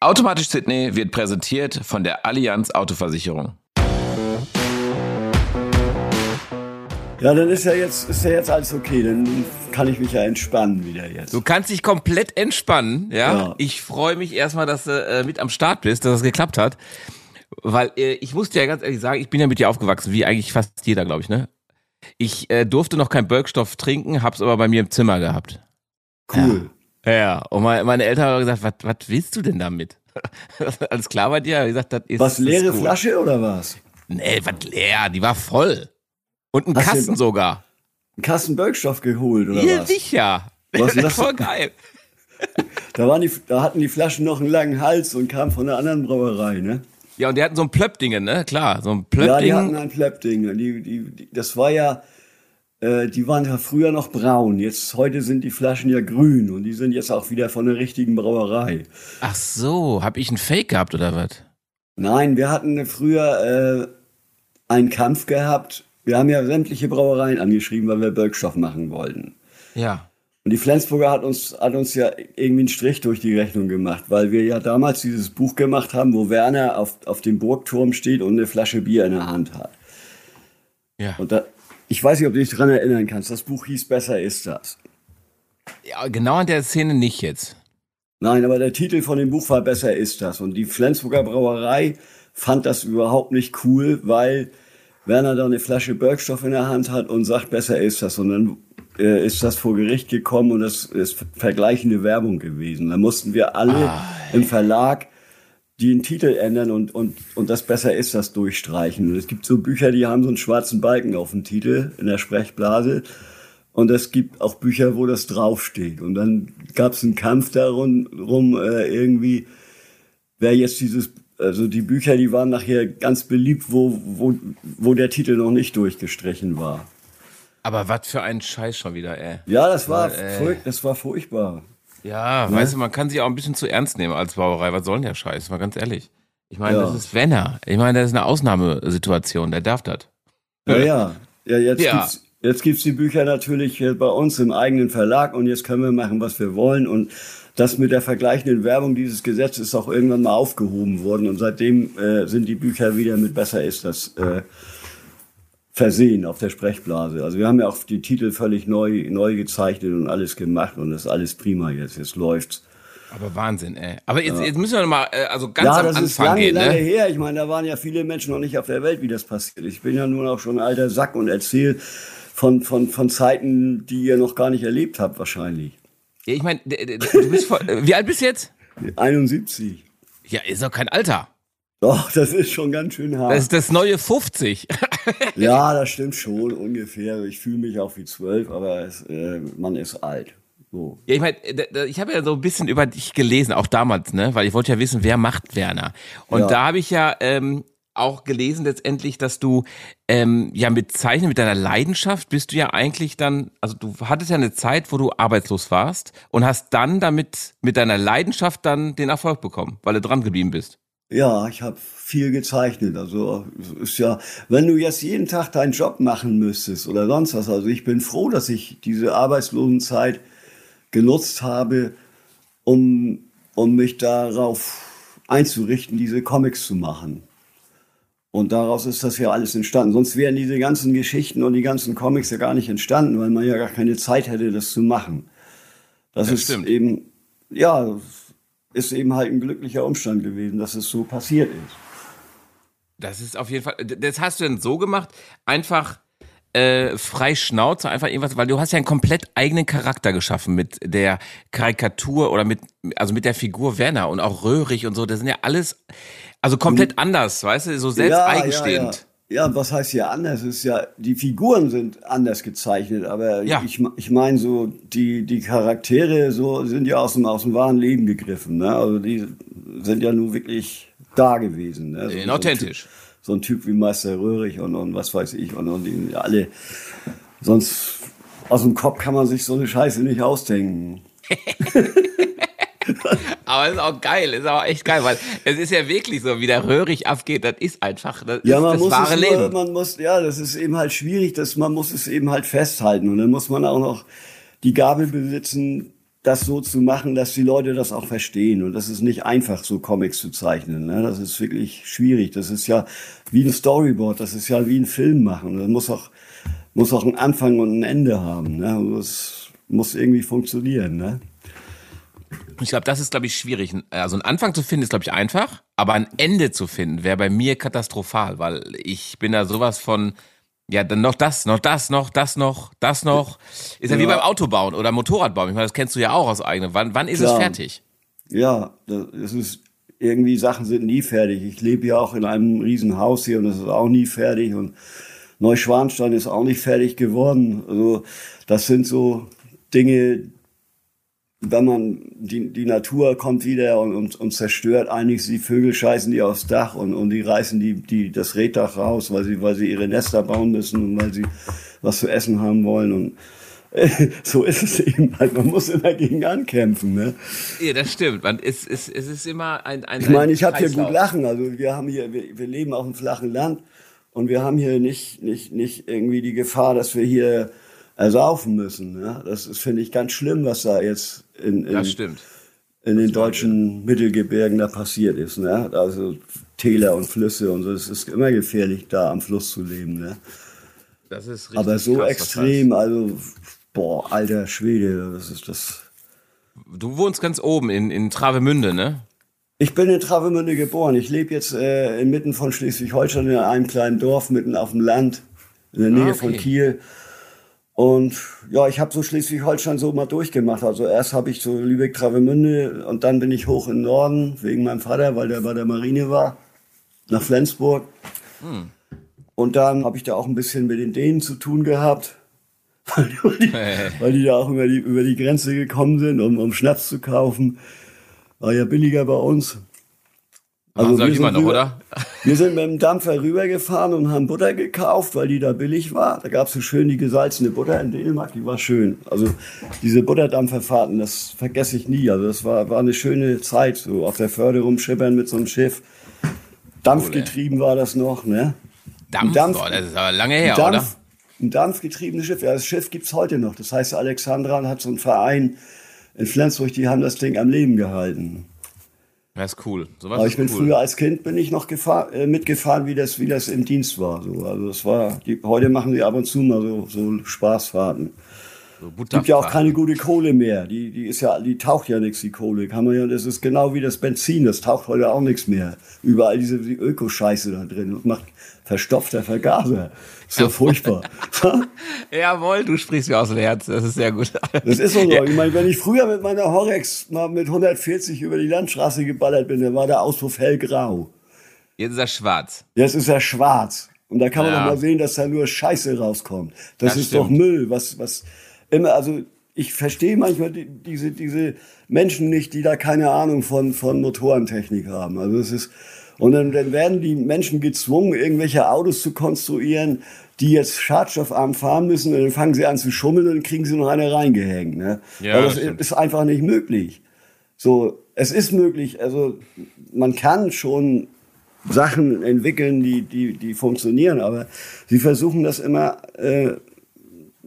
Automatisch Sydney wird präsentiert von der Allianz Autoversicherung. Ja, dann ist ja jetzt, ist ja jetzt alles okay. Dann kann ich mich ja entspannen wieder jetzt. Du kannst dich komplett entspannen, ja. Ja. Ich freue mich erstmal, dass du äh, mit am Start bist, dass das geklappt hat. Weil äh, ich muss dir ja ganz ehrlich sagen, ich bin ja mit dir aufgewachsen, wie eigentlich fast jeder, glaube ich, ne? Ich äh, durfte noch keinen Birkstoff trinken, hab's aber bei mir im Zimmer gehabt. Cool. Ja, ja. Und meine, Eltern haben gesagt, was, was willst du denn damit? Alles klar bei dir? Ich gesagt, das ist, Was, leere ist. Flasche oder was? Nee, was leer, die war voll. Und ein Kasten sogar. Einen Kasten Birkstoff geholt oder Hier was? sicher. Was ist das? Voll geil. Da, waren die, da hatten die Flaschen noch einen langen Hals und kamen von einer anderen Brauerei, ne? Ja, und die hatten so ein Plöppdingen, ne? Klar, so ein Ja, die hatten ein Pleppding. Die, die, die, das war ja, äh, die waren ja früher noch braun. Jetzt, heute sind die Flaschen ja grün und die sind jetzt auch wieder von der richtigen Brauerei. Ach so, hab ich einen Fake gehabt oder was? Nein, wir hatten früher äh, einen Kampf gehabt. Wir haben ja sämtliche Brauereien angeschrieben, weil wir Birkstoff machen wollten. Ja. Und die Flensburger hat uns, hat uns ja irgendwie einen Strich durch die Rechnung gemacht, weil wir ja damals dieses Buch gemacht haben, wo Werner auf, auf dem Burgturm steht und eine Flasche Bier in der Hand hat. Ja. Und da, ich weiß nicht, ob du dich dran erinnern kannst. Das Buch hieß Besser ist das. ja. Genau an der Szene nicht jetzt. Nein, aber der Titel von dem Buch war Besser ist das. Und die Flensburger Brauerei fand das überhaupt nicht cool, weil Werner da eine Flasche Birkstoff in der Hand hat und sagt, besser ist das. Und dann äh, ist das vor Gericht gekommen und das ist vergleichende Werbung gewesen. Da mussten wir alle im Verlag den Titel ändern und, und, und das besser ist das durchstreichen. Und es gibt so Bücher, die haben so einen schwarzen Balken auf dem Titel in der Sprechblase. Und es gibt auch Bücher, wo das draufsteht. Und dann gab es einen Kampf darum, rum, äh, irgendwie, wer jetzt dieses, also die Bücher, die waren nachher ganz beliebt, wo, wo, wo der Titel noch nicht durchgestrichen war. Aber was für ein Scheiß schon wieder, ey. Ja, das war, ey. furch- das war furchtbar. Ja, weißt du, man kann sich auch ein bisschen zu ernst nehmen als Brauerei. Was soll denn der Scheiß? Mal ganz ehrlich. Ich meine, Ja. das ist Wenner. Ich meine, das ist eine Ausnahmesituation. Der darf das. Ja, ja. ja jetzt, Ja. Gibt's, jetzt gibt's die Bücher natürlich bei uns im eigenen Verlag und jetzt können wir machen, was wir wollen. Und das mit der vergleichenden Werbung, dieses Gesetz ist auch irgendwann mal aufgehoben worden. Und seitdem äh, sind die Bücher wieder mit Besser ist das äh, versehen auf der Sprechblase. Also wir haben ja auch die Titel völlig neu, neu gezeichnet und alles gemacht und das ist alles prima jetzt. Jetzt läuft's. Aber Wahnsinn, ey. Aber jetzt, jetzt müssen wir noch mal, äh, also ganz ja, am Anfang ist lange, gehen, lange ne? her. Ich meine, da waren ja viele Menschen noch nicht auf der Welt, wie das passiert. Ich bin ja nun auch schon ein alter Sack und erzähle von, von, von Zeiten, die ihr noch gar nicht erlebt habt, wahrscheinlich. Ja, ich meine, du bist voll, äh, wie alt bist du jetzt? 71. Ja, ist doch kein Alter. Doch, das ist schon ganz schön hart. Das ist das neue 50. ja, das stimmt schon ungefähr. Ich fühle mich auch wie zwölf, aber es, äh, man ist alt. So. Ja, ich meine, ich habe ja so ein bisschen über dich gelesen, auch damals, ne? Weil ich wollte ja wissen, wer macht Werner. Und Ja. da habe ich ja ähm, auch gelesen letztendlich, dass du ähm, ja mit Zeichnen, mit deiner Leidenschaft bist du ja eigentlich dann, also du hattest ja eine Zeit, wo du arbeitslos warst und hast dann damit mit deiner Leidenschaft dann den Erfolg bekommen, weil du dran geblieben bist. Ja, ich habe viel gezeichnet. Also es ist ja, wenn du jetzt jeden Tag deinen Job machen müsstest oder sonst was. Also ich bin froh, dass ich diese Arbeitslosenzeit genutzt habe, um, um mich darauf einzurichten, diese Comics zu machen. Und daraus ist das ja alles entstanden. Sonst wären diese ganzen Geschichten und die ganzen Comics ja gar nicht entstanden, weil man ja gar keine Zeit hätte, das zu machen. Das, Das ist stimmt. eben, ja, ist eben halt ein glücklicher Umstand gewesen, dass es so passiert ist. Das ist auf jeden Fall, das hast du denn so gemacht, einfach äh, frei Schnauze, einfach irgendwas, weil du hast ja einen komplett eigenen Charakter geschaffen mit der Karikatur oder mit, also mit der Figur Werner und auch Röhrig und so, das sind ja alles, also komplett anders, weißt du, so selbst eigenstehend. Ja, ja, was heißt hier anders? Ist ja, die Figuren sind anders gezeichnet, aber Ja. ich, ich meine so, die, die Charaktere so sind ja aus dem, aus dem wahren Leben gegriffen. Ne? Also die sind ja nun wirklich da gewesen. Ne? So, Äh, so ein authentisch. Typ, so ein Typ wie Meister Röhrig und, und was weiß ich und, und die alle. Sonst aus dem Kopf kann man sich so eine Scheiße nicht ausdenken. Aber es ist auch geil, ist auch echt geil, weil es ist ja wirklich so, wie der Röhrig abgeht, das ist einfach, das Ja, ist man das muss wahre es Leben. Nur, man muss, ja, das ist eben halt schwierig, dass man muss es eben halt festhalten und dann muss man auch noch die Gabel besitzen, das so zu machen, dass die Leute das auch verstehen. Und das ist nicht einfach, so Comics zu zeichnen. Ne? Das ist wirklich schwierig. Das ist ja wie ein Storyboard, das ist ja wie ein Film machen. Das muss auch, muss auch einen Anfang und ein Ende haben. Ne? Das muss irgendwie funktionieren. Ne? Ich glaube, das ist, glaube ich, schwierig. Also einen Anfang zu finden ist, glaube ich, einfach, aber ein Ende zu finden wäre bei mir katastrophal, weil ich bin da sowas von, ja, dann noch das, noch das, noch das, noch das noch. Ist ja, ja wie beim Autobauen oder Motorradbauen. Ich meine, das kennst du ja auch aus eigenem. Wann, wann ist Klar. es fertig? Ja, das ist irgendwie Sachen sind nie fertig. Ich lebe ja auch in einem riesen Haus hier und das ist auch nie fertig und Neuschwanstein ist auch nicht fertig geworden. Also das sind so Dinge, wenn man die, die Natur kommt wieder und, und, und zerstört einiges, die Vögel scheißen die aufs Dach und, und die reißen die, die das Reddach raus, weil sie, weil sie ihre Nester bauen müssen und weil sie was zu essen haben wollen und so ist es eben halt. Man muss immer gegen ankämpfen. Ne? Ja, das stimmt. Man, es, es, es ist immer ein, ein Ich meine, ich habe hier gut lachen. Also wir haben hier, wir, wir leben auf einem flachen Land und wir haben hier nicht, nicht, nicht irgendwie die Gefahr, dass wir hier ersaufen müssen. Ja? Das ist, finde ich, ganz schlimm, was da jetzt in, in, das stimmt. in den deutschen Mittelgebirgen da passiert ist. Ne? Also Täler und Flüsse und so. Es ist immer gefährlich, da am Fluss zu leben. Ne? Das ist richtig Aber so krass, extrem, also, boah, alter Schwede, das ist das. Du wohnst ganz oben in, in Travemünde, ne? Ich bin in Travemünde geboren. Ich lebe jetzt äh, inmitten von Schleswig-Holstein in einem kleinen Dorf mitten auf dem Land in der Nähe ah, okay. von Kiel. Und ja, ich habe so Schleswig-Holstein so mal durchgemacht. Also erst habe ich so Lübeck-Travemünde und dann bin ich hoch in Norden wegen meinem Vater, weil der bei der Marine war, nach Flensburg. Hm. Und dann habe ich da auch ein bisschen mit den Dänen zu tun gehabt, weil die, weil die da auch über die, über die Grenze gekommen sind, um, um Schnaps zu kaufen. War ja billiger bei uns. Also sag ich mal noch, oder? Wir sind mit dem Dampfer rübergefahren und haben Butter gekauft, weil die da billig war. Da gab es so schön die gesalzene Butter in Dänemark, die war schön. Also diese Butterdampferfahrten, das vergesse ich nie. Also das war, war eine schöne Zeit, so auf der Förde rumschippern mit so einem Schiff. Dampfgetrieben war das noch, ne? Dampf? Dampf Boah, das ist aber lange her, Dampf, oder? Ein dampfgetriebenes Schiff. Ja, das Schiff gibt's heute noch. Das heißt, Alexandra hat so einen Verein in Flensburg, die haben das Ding am Leben gehalten. Das ist cool. So Aber ich bin cool. früher als Kind bin ich noch gefahr, äh, mitgefahren, wie das, wie das im Dienst war. So. Also das war, die, heute machen sie ab und zu mal so, so Spaßfahrten. So gibt ja auch keine gute Kohle mehr. Die, die ist ja, die taucht ja nichts, die Kohle. Kann man ja, das ist genau wie das Benzin, das taucht heute auch nichts mehr. Überall diese die Ökoscheiße da drin. Das macht verstopfter Vergaser. Ist ja furchtbar. Jawohl, du sprichst mir aus dem Herz. Das ist sehr gut. Das ist so. Ja. Ich meine, wenn ich früher mit meiner Horex mal mit 140 über die Landstraße geballert bin, dann war der Auspuff hellgrau. Jetzt ist er schwarz. Jetzt ist er schwarz. Und da kann man ja. doch mal sehen, dass da nur Scheiße rauskommt. Das, das ist stimmt. doch Müll, was, was immer, also ich verstehe manchmal die, diese, diese Menschen nicht, die da keine Ahnung von, von Motorentechnik haben. Also es ist, und dann, dann werden die Menschen gezwungen, irgendwelche Autos zu konstruieren, die jetzt schadstoffarm fahren müssen und dann fangen sie an zu schummeln und dann kriegen sie noch eine reingehängt. Ne? Ja, Aber das, das ist einfach nicht möglich. So, es ist möglich, also man kann schon Sachen entwickeln, die, die, die funktionieren, aber sie versuchen das immer äh,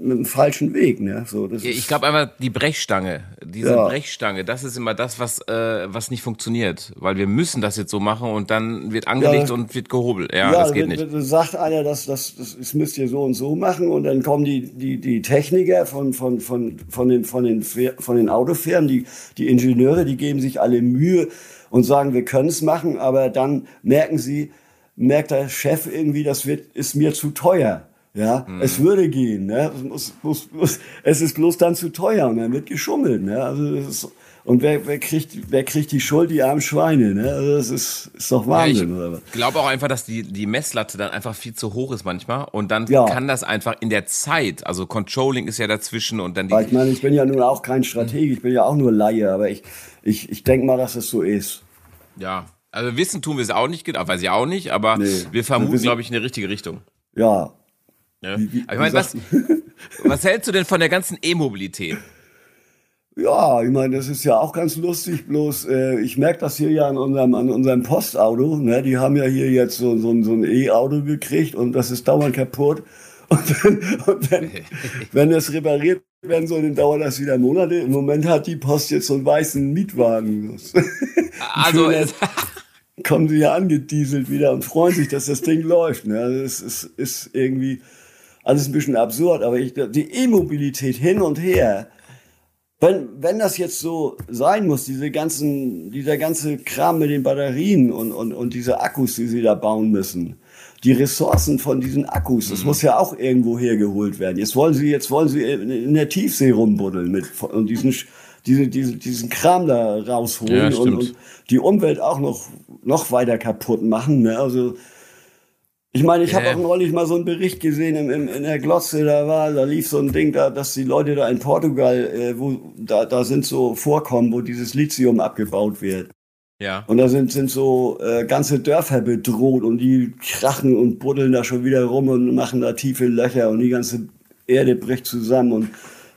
mit dem falschen Weg. Ne? So, das ich glaube einfach die Brechstange, diese ja. Brechstange, das ist immer das, was äh, was nicht funktioniert, weil wir müssen das jetzt so machen und dann wird angelegt ja. und wird gehobelt. Ja, ja das geht nicht. Sagt einer, das, das, das müsst ihr so und so machen und dann kommen die die die Techniker von von von von den von den von den Autofirmen, die die Ingenieure, die geben sich alle Mühe und sagen, wir können es machen, aber dann merken sie, merkt der Chef irgendwie, das wird ist mir zu teuer. Ja, mhm. es würde gehen. Ne? Es, muss, muss, muss, es ist bloß dann zu teuer und dann wird geschummelt. Ne? Also ist, und wer, wer, kriegt, wer kriegt die Schuld? Die armen Schweine. Ne? Also das ist, ist doch Wahnsinn. Ja, ich glaube auch einfach, dass die, die Messlatte dann einfach viel zu hoch ist manchmal. Und dann ja. kann das einfach in der Zeit, also Controlling ist ja dazwischen und dann die. ich meine, ich bin ja nun auch kein Stratege, ich bin ja auch nur Laie, aber ich, ich, ich denke mal, dass es so ist. Ja, also wissen tun wir es auch nicht, weiß ich auch nicht, aber nee. wir vermuten, glaube ich, in die richtige Richtung. Ja, ja. Wie, wie, ich meine, was, was hältst du denn von der ganzen E-Mobilität? Ja, ich meine, das ist ja auch ganz lustig, bloß äh, ich merke das hier ja an unserem, an unserem Postauto. Ne? Die haben ja hier jetzt so, so, so ein E-Auto gekriegt und das ist dauernd kaputt. Und, wenn, und wenn, wenn es repariert werden soll, dann dauert das wieder Monate. Im Moment hat die Post jetzt so einen weißen Mietwagen. Also ist, kommen sie ja angedieselt wieder und freuen sich, dass das Ding läuft. Ne? Also es ist, ist irgendwie alles ein bisschen absurd, aber ich, die E-Mobilität hin und her, wenn, wenn das jetzt so sein muss, diese ganzen, dieser ganze Kram mit den Batterien und, und, und diese Akkus, die sie da bauen müssen, die Ressourcen von diesen Akkus, das mhm. muss ja auch irgendwo hergeholt werden. Jetzt wollen sie, jetzt wollen sie in der Tiefsee rumbuddeln mit und diesen, diese, diese, diesen Kram da rausholen Ja, und, und die Umwelt auch noch, noch weiter kaputt machen. Ne? Also ich meine, ich habe Ja. auch neulich mal so einen Bericht gesehen im, im, in der Glotze, da war, da lief so ein Ding, da, dass die Leute da in Portugal, äh, wo da, da sind so Vorkommen, wo dieses Lithium abgebaut wird. ja. Und da sind, sind so äh, ganze Dörfer bedroht und die krachen und buddeln da schon wieder rum und machen da tiefe Löcher und die ganze Erde bricht zusammen und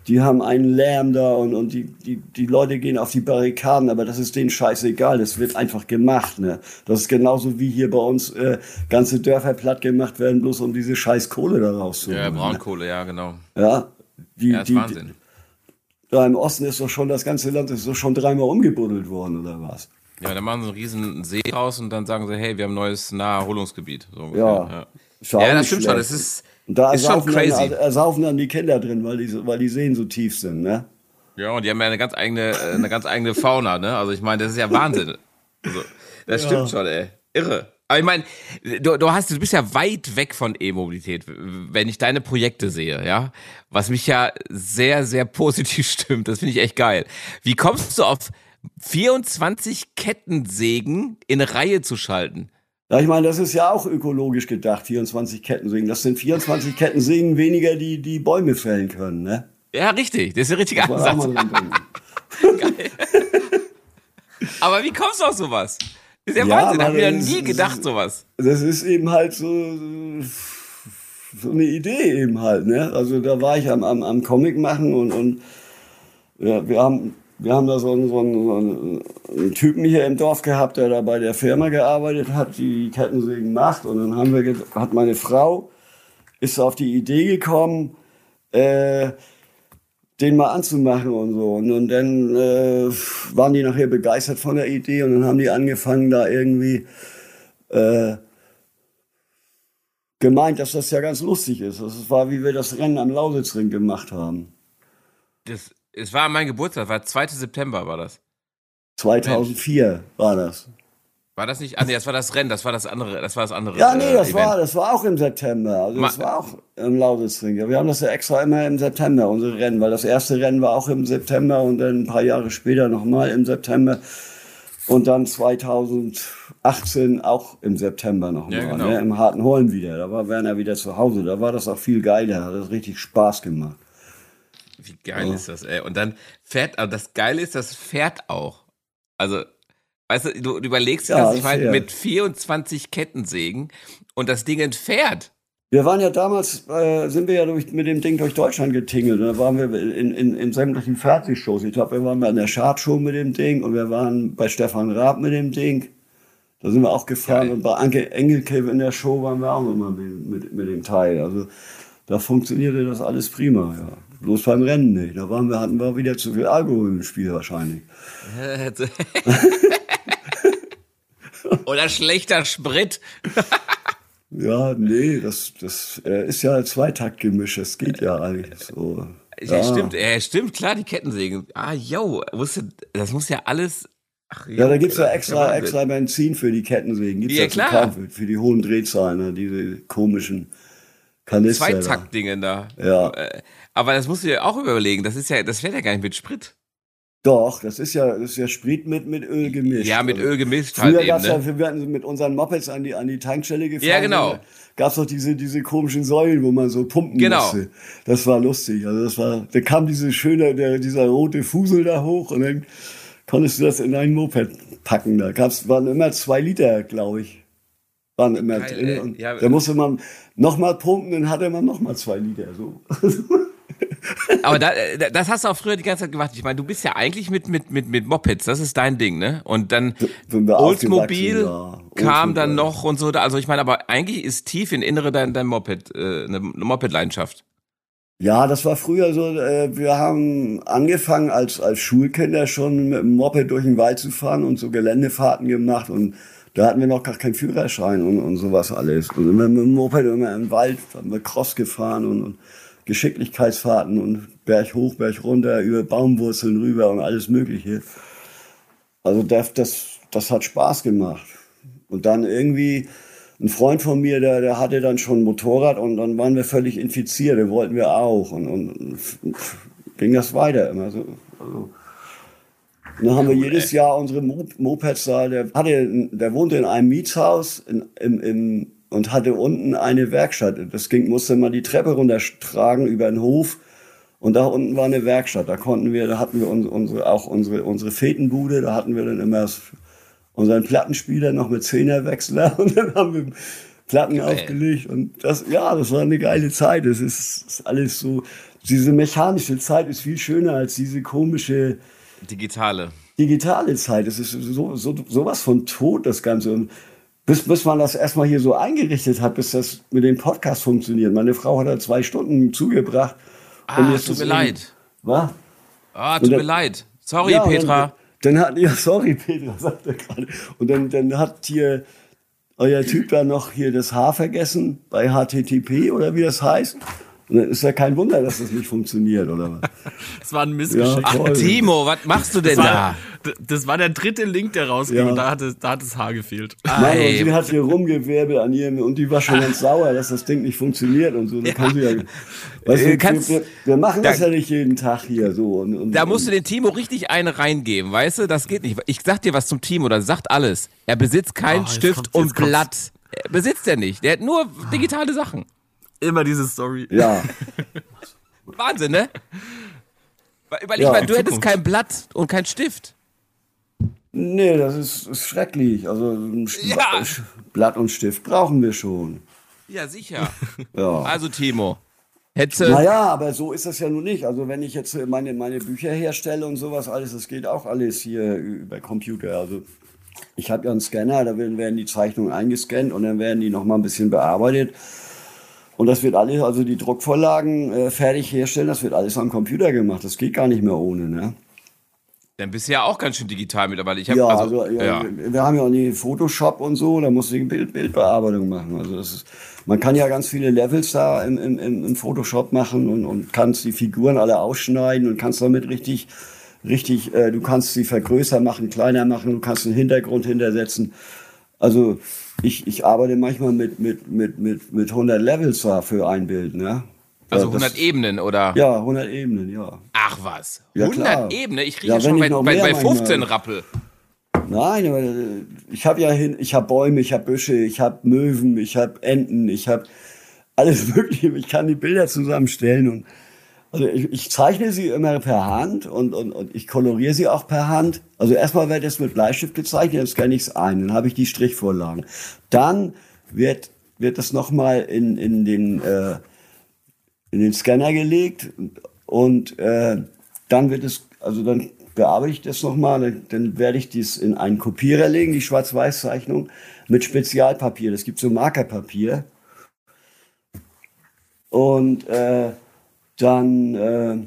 die haben einen Lärm da und, und die, die, die Leute gehen auf die Barrikaden, aber das ist denen scheißegal, das wird einfach gemacht. Ne? Das ist genauso wie hier bei uns äh, ganze Dörfer platt gemacht werden, bloß um diese scheiß Kohle da rauszuholen. Ja, ne? Braunkohle, ja, genau. Ja, die, Ja, die, Wahnsinn. da im Osten ist doch schon, das ganze Land ist doch schon dreimal umgebuddelt worden, oder was? Ja, dann machen sie einen riesen See raus und dann sagen sie, hey, wir haben ein neues Naherholungsgebiet. So Ja. ja. Ja, das stimmt schon. schlecht. Das ist, Und da ist schon ersaufen crazy. Dann, ersaufen dann die Kinder drin, weil die, weil die Seen so tief sind, ne? Ja, und die haben ja eine ganz eigene, äh, eine ganz eigene Fauna, ne? Also ich meine, das ist ja Wahnsinn. Also, das Ja. stimmt schon, ey. Irre. Aber ich meine, du, du hast, du bist ja weit weg von E-Mobilität, wenn ich deine Projekte sehe, ja. Was mich ja sehr, sehr positiv stimmt. Das finde ich echt geil. Wie kommst du auf 24 Kettensägen in Reihe zu schalten? Ich meine, das ist ja auch ökologisch gedacht, 24 Kettensägen. Das sind 24 Kettensägen weniger, die die Bäume fällen können, ne? Ja, richtig. Das ist der richtige Das Ansatz. Ding. Aber wie kommst du auf sowas? Das ist ja, Ja, Wahnsinn. Ich ja nie gedacht, sowas. Das ist eben halt so, so eine Idee eben halt, ne? Also da war ich am, am, am Comic machen und, und ja, wir haben wir haben da so einen, so, einen, so einen, Typen hier im Dorf gehabt, der da bei der Firma gearbeitet hat, die Kettensägen macht. Und dann haben wir, hat meine Frau, ist auf die Idee gekommen, äh, den mal anzumachen und so. Und, und dann äh, waren die nachher begeistert von der Idee und dann haben die angefangen, da irgendwie äh, gemeint, dass das ja ganz lustig ist. Das war, wie wir das Rennen am Lausitzring gemacht haben. Das, es war mein Geburtstag, war 2. September war das. 2004 war das. War das nicht? Ah, nee, das war das Rennen, das war das andere, das war das andere. Ja, nee, äh, das Event. war, das war auch im September. Also das Ma- war auch im Lausitzring. Ja, Wir haben das ja extra immer im September, unsere Rennen, weil das erste Rennen war auch im September und dann ein paar Jahre später nochmal im September. Und dann 2018 auch im September nochmal, Ja, genau. ne, im Harten Holm wieder. Da war Werner wieder zu Hause. Da war das auch viel geiler. Hat das richtig Spaß gemacht. Wie geil ist das, ey? Und dann fährt, aber das Geile ist, das fährt auch. Also, weißt du, du, überlegst dir Ja, das, ich fährt. mit 24 Kettensägen und das Ding entfährt. Wir waren ja damals, äh, sind wir ja durch, mit dem Ding durch Deutschland getingelt. Da waren wir in, in, in sämtlichen Fernsehshows. Ich glaube, wir waren mal in der Chartshow mit dem Ding und wir waren bei Stefan Raab mit dem Ding. Da sind wir auch gefahren. Geil. Und bei Anke Engelke in der Show waren wir auch immer mit, mit, mit dem Teil. Also da funktionierte das alles prima, ja. Bloß beim Rennen nicht. Da waren wir, hatten wir wieder zu viel Alkohol im Spiel wahrscheinlich. Oder schlechter Sprit. Ja, nee, das, das ist ja ein Zweitaktgemisch. Das geht ja eigentlich so. Ja, stimmt, ja, stimmt, klar, die Kettensägen. Ah, yo, wusste, das muss ja alles. Ach, Ja, da gibt's ja das ist extra, extra Benzin für die Kettensägen. Gibt's Ja, ja, klar. kaufen, für die hohen Drehzahlen, ne, diese komischen Kanister. Zweitaktdingen da. Ja. Äh, Aber das musst du dir auch überlegen. Das ist ja, das fährt ja gar nicht mit Sprit. Doch, das ist ja, das ist ja Sprit mit, mit Öl gemischt. Ja, mit Also, Öl gemischt Früher halt gab's eben. ja, Ne? wir hatten mit unseren Mopeds an die, an die Tankstelle gefahren. Ja, genau. Da gab's doch diese, diese komischen Säulen, wo man so pumpen Genau. musste. Das war lustig. Also das war, da kam diese schöne, der, dieser rote Fusel da hoch und dann konntest du das in ein Moped packen. Da gab's, waren immer zwei Liter, glaube ich. Waren immer Geil, drin. Und Ja, da musste man nochmal pumpen, dann hatte man nochmal zwei Liter. So. Aber da, äh, das hast du auch früher die ganze Zeit gemacht. Ich meine, du bist ja eigentlich mit, mit, mit, mit Mopeds, das ist dein Ding, ne? Und dann Oldsmobil. Ja. kam dann noch und so. Also ich meine, aber eigentlich ist tief in Innere dein, dein Moped, äh, eine Moped-Leidenschaft. Ja, das war früher so, äh, wir haben angefangen als, als Schulkinder schon mit dem Moped durch den Wald zu fahren und so Geländefahrten gemacht und da hatten wir noch gar keinen Führerschein und, und sowas alles. Und immer mit dem Moped immer im Wald, haben wir Cross gefahren und, und Geschicklichkeitsfahrten und Berg hoch, Berg runter, über Baumwurzeln rüber und alles Mögliche. Also das, das, das hat Spaß gemacht. Und dann irgendwie ein Freund von mir, der, der hatte dann schon ein Motorrad und dann waren wir völlig infiziert, den wollten wir auch. Und, und, ging das weiter immer so. Also, dann haben wir jedes Jahr unsere Mopeds da, der hatte, der wohnte in einem Mietshaus in, im, im, und hatte unten eine Werkstatt. Das ging, musste man die Treppe runtertragen über den Hof. Und da unten war eine Werkstatt. Da konnten wir, da hatten wir unsere, auch unsere, unsere Fetenbude. Da hatten wir dann immer unseren Plattenspieler noch mit Zehnerwechsler und dann haben wir Platten Geil. aufgelegt und das, ja, das war eine geile Zeit. Es ist, ist, alles so, diese mechanische Zeit ist viel schöner als diese komische digitale digitale Zeit. Es ist so, so sowas von tot das Ganze und bis, bis man das erstmal hier so eingerichtet hat, bis das mit dem Podcast funktioniert. Meine Frau hat da zwei Stunden zugebracht. Ah, und jetzt tut mir leid. Was? Ah, tut dann, mir leid. Sorry, ja, Petra. Dann hat, ja, sorry, Petra, sagt er gerade. Und dann, dann hat hier euer Typ da noch hier das H vergessen bei HTTP oder wie das heißt. Und dann ist ja kein Wunder, dass das nicht funktioniert, oder was? Das war ein Missgeschick. Ja, Ach, Timo, was machst du denn das war, da? Das war der dritte Link, der rausging ja. und da hat, es, da hat das Haar gefehlt. Nein, und sie hat hier rumgewirbelt an ihrem und die war schon ganz sauer, dass das Ding nicht funktioniert und so. Da ja. kann sie ja, weißt du, äh, Kannst, wir, wir, machen da, das ja nicht jeden Tag hier so. Und, und, da musst du den Timo richtig eine reingeben, weißt du? Das geht nicht. Ich sag dir was zum Timo, das sagt alles. Er besitzt keinen oh, Stift kommt, und Blatt. Er besitzt er nicht. Der hat nur digitale Sachen. Immer diese Story. Ja. Wahnsinn, ne? Überleg ja, mal, du hättest kein Blatt und kein Stift. Nee, das ist, ist schrecklich. Also ein ja. Blatt und Stift brauchen wir schon. Ja, sicher. ja. Also Timo. Hätte naja, aber so ist das ja nun nicht. Also wenn ich jetzt meine, meine Bücher herstelle und sowas alles, das geht auch alles hier über Computer. Also ich habe ja einen Scanner, da werden die Zeichnungen eingescannt und dann werden die nochmal ein bisschen bearbeitet. Und das wird alles, also die Druckvorlagen äh, fertig herstellen, das wird alles am Computer gemacht. Das geht gar nicht mehr ohne, ne? Dann bist du ja auch ganz schön digital mittlerweile. Ich hab, ja, also, also ja, ja. wir haben ja auch die Photoshop und so, da musst du Bild, Bildbearbeitung machen. Also das ist, man kann ja ganz viele Levels da im, im, im Photoshop machen und, und kannst die Figuren alle ausschneiden und kannst damit richtig, richtig, äh, du kannst sie vergrößern machen, kleiner machen, du kannst einen Hintergrund hintersetzen. Also ich, ich arbeite manchmal mit, mit, mit, mit, mit 100 Levels für ein Bild, ne? Also 100 das, Ebenen, oder? Ja, 100 Ebenen, ja. Ach was, ja, 100 Ebenen? Ich rieche ja, schon bei, bei, bei 15 Rappel. Nein, aber äh, ich habe ja hin, ich habe Bäume, ich habe Büsche, ich habe Möwen, ich habe Enten, ich habe alles Mögliche. Ich kann die Bilder zusammenstellen und also ich, ich zeichne sie immer per Hand und, und, und ich koloriere sie auch per Hand. Also erstmal wird es mit Bleistift gezeichnet, dann scanne ich es ein, dann habe ich die Strichvorlagen. Dann wird, wird das nochmal in, in, den, äh, in den Scanner gelegt und, äh, dann wird es, also dann bearbeite ich das nochmal, dann, dann werde ich dies in einen Kopierer legen, die Schwarz-Weiß-Zeichnung, mit Spezialpapier. Das gibt so Markerpapier. Und äh, dann äh,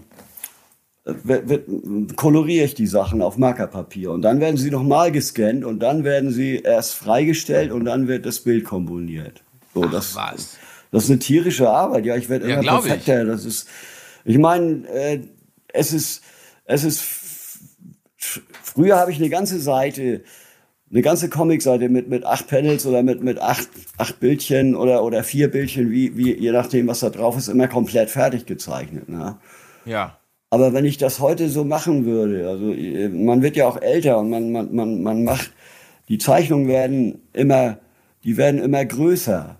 koloriere ich die Sachen auf Markerpapier und dann werden sie nochmal gescannt und dann werden sie erst freigestellt und dann wird das Bild komponiert. So, Ach, das, was? das ist eine tierische Arbeit. Ja, ich werde immer ja, perfekter. Ich. Das ist, ich meine, äh, es ist, es ist. Früher habe ich eine ganze Seite eine ganze Comicseite mit, mit acht Panels oder mit, mit acht, acht Bildchen oder, oder vier Bildchen, wie, wie, je nachdem, was da drauf ist, immer komplett fertig gezeichnet. Ne? Ja. Aber wenn ich das heute so machen würde, also man wird ja auch älter und man, man, man, man macht, die Zeichnungen werden immer, die werden immer größer.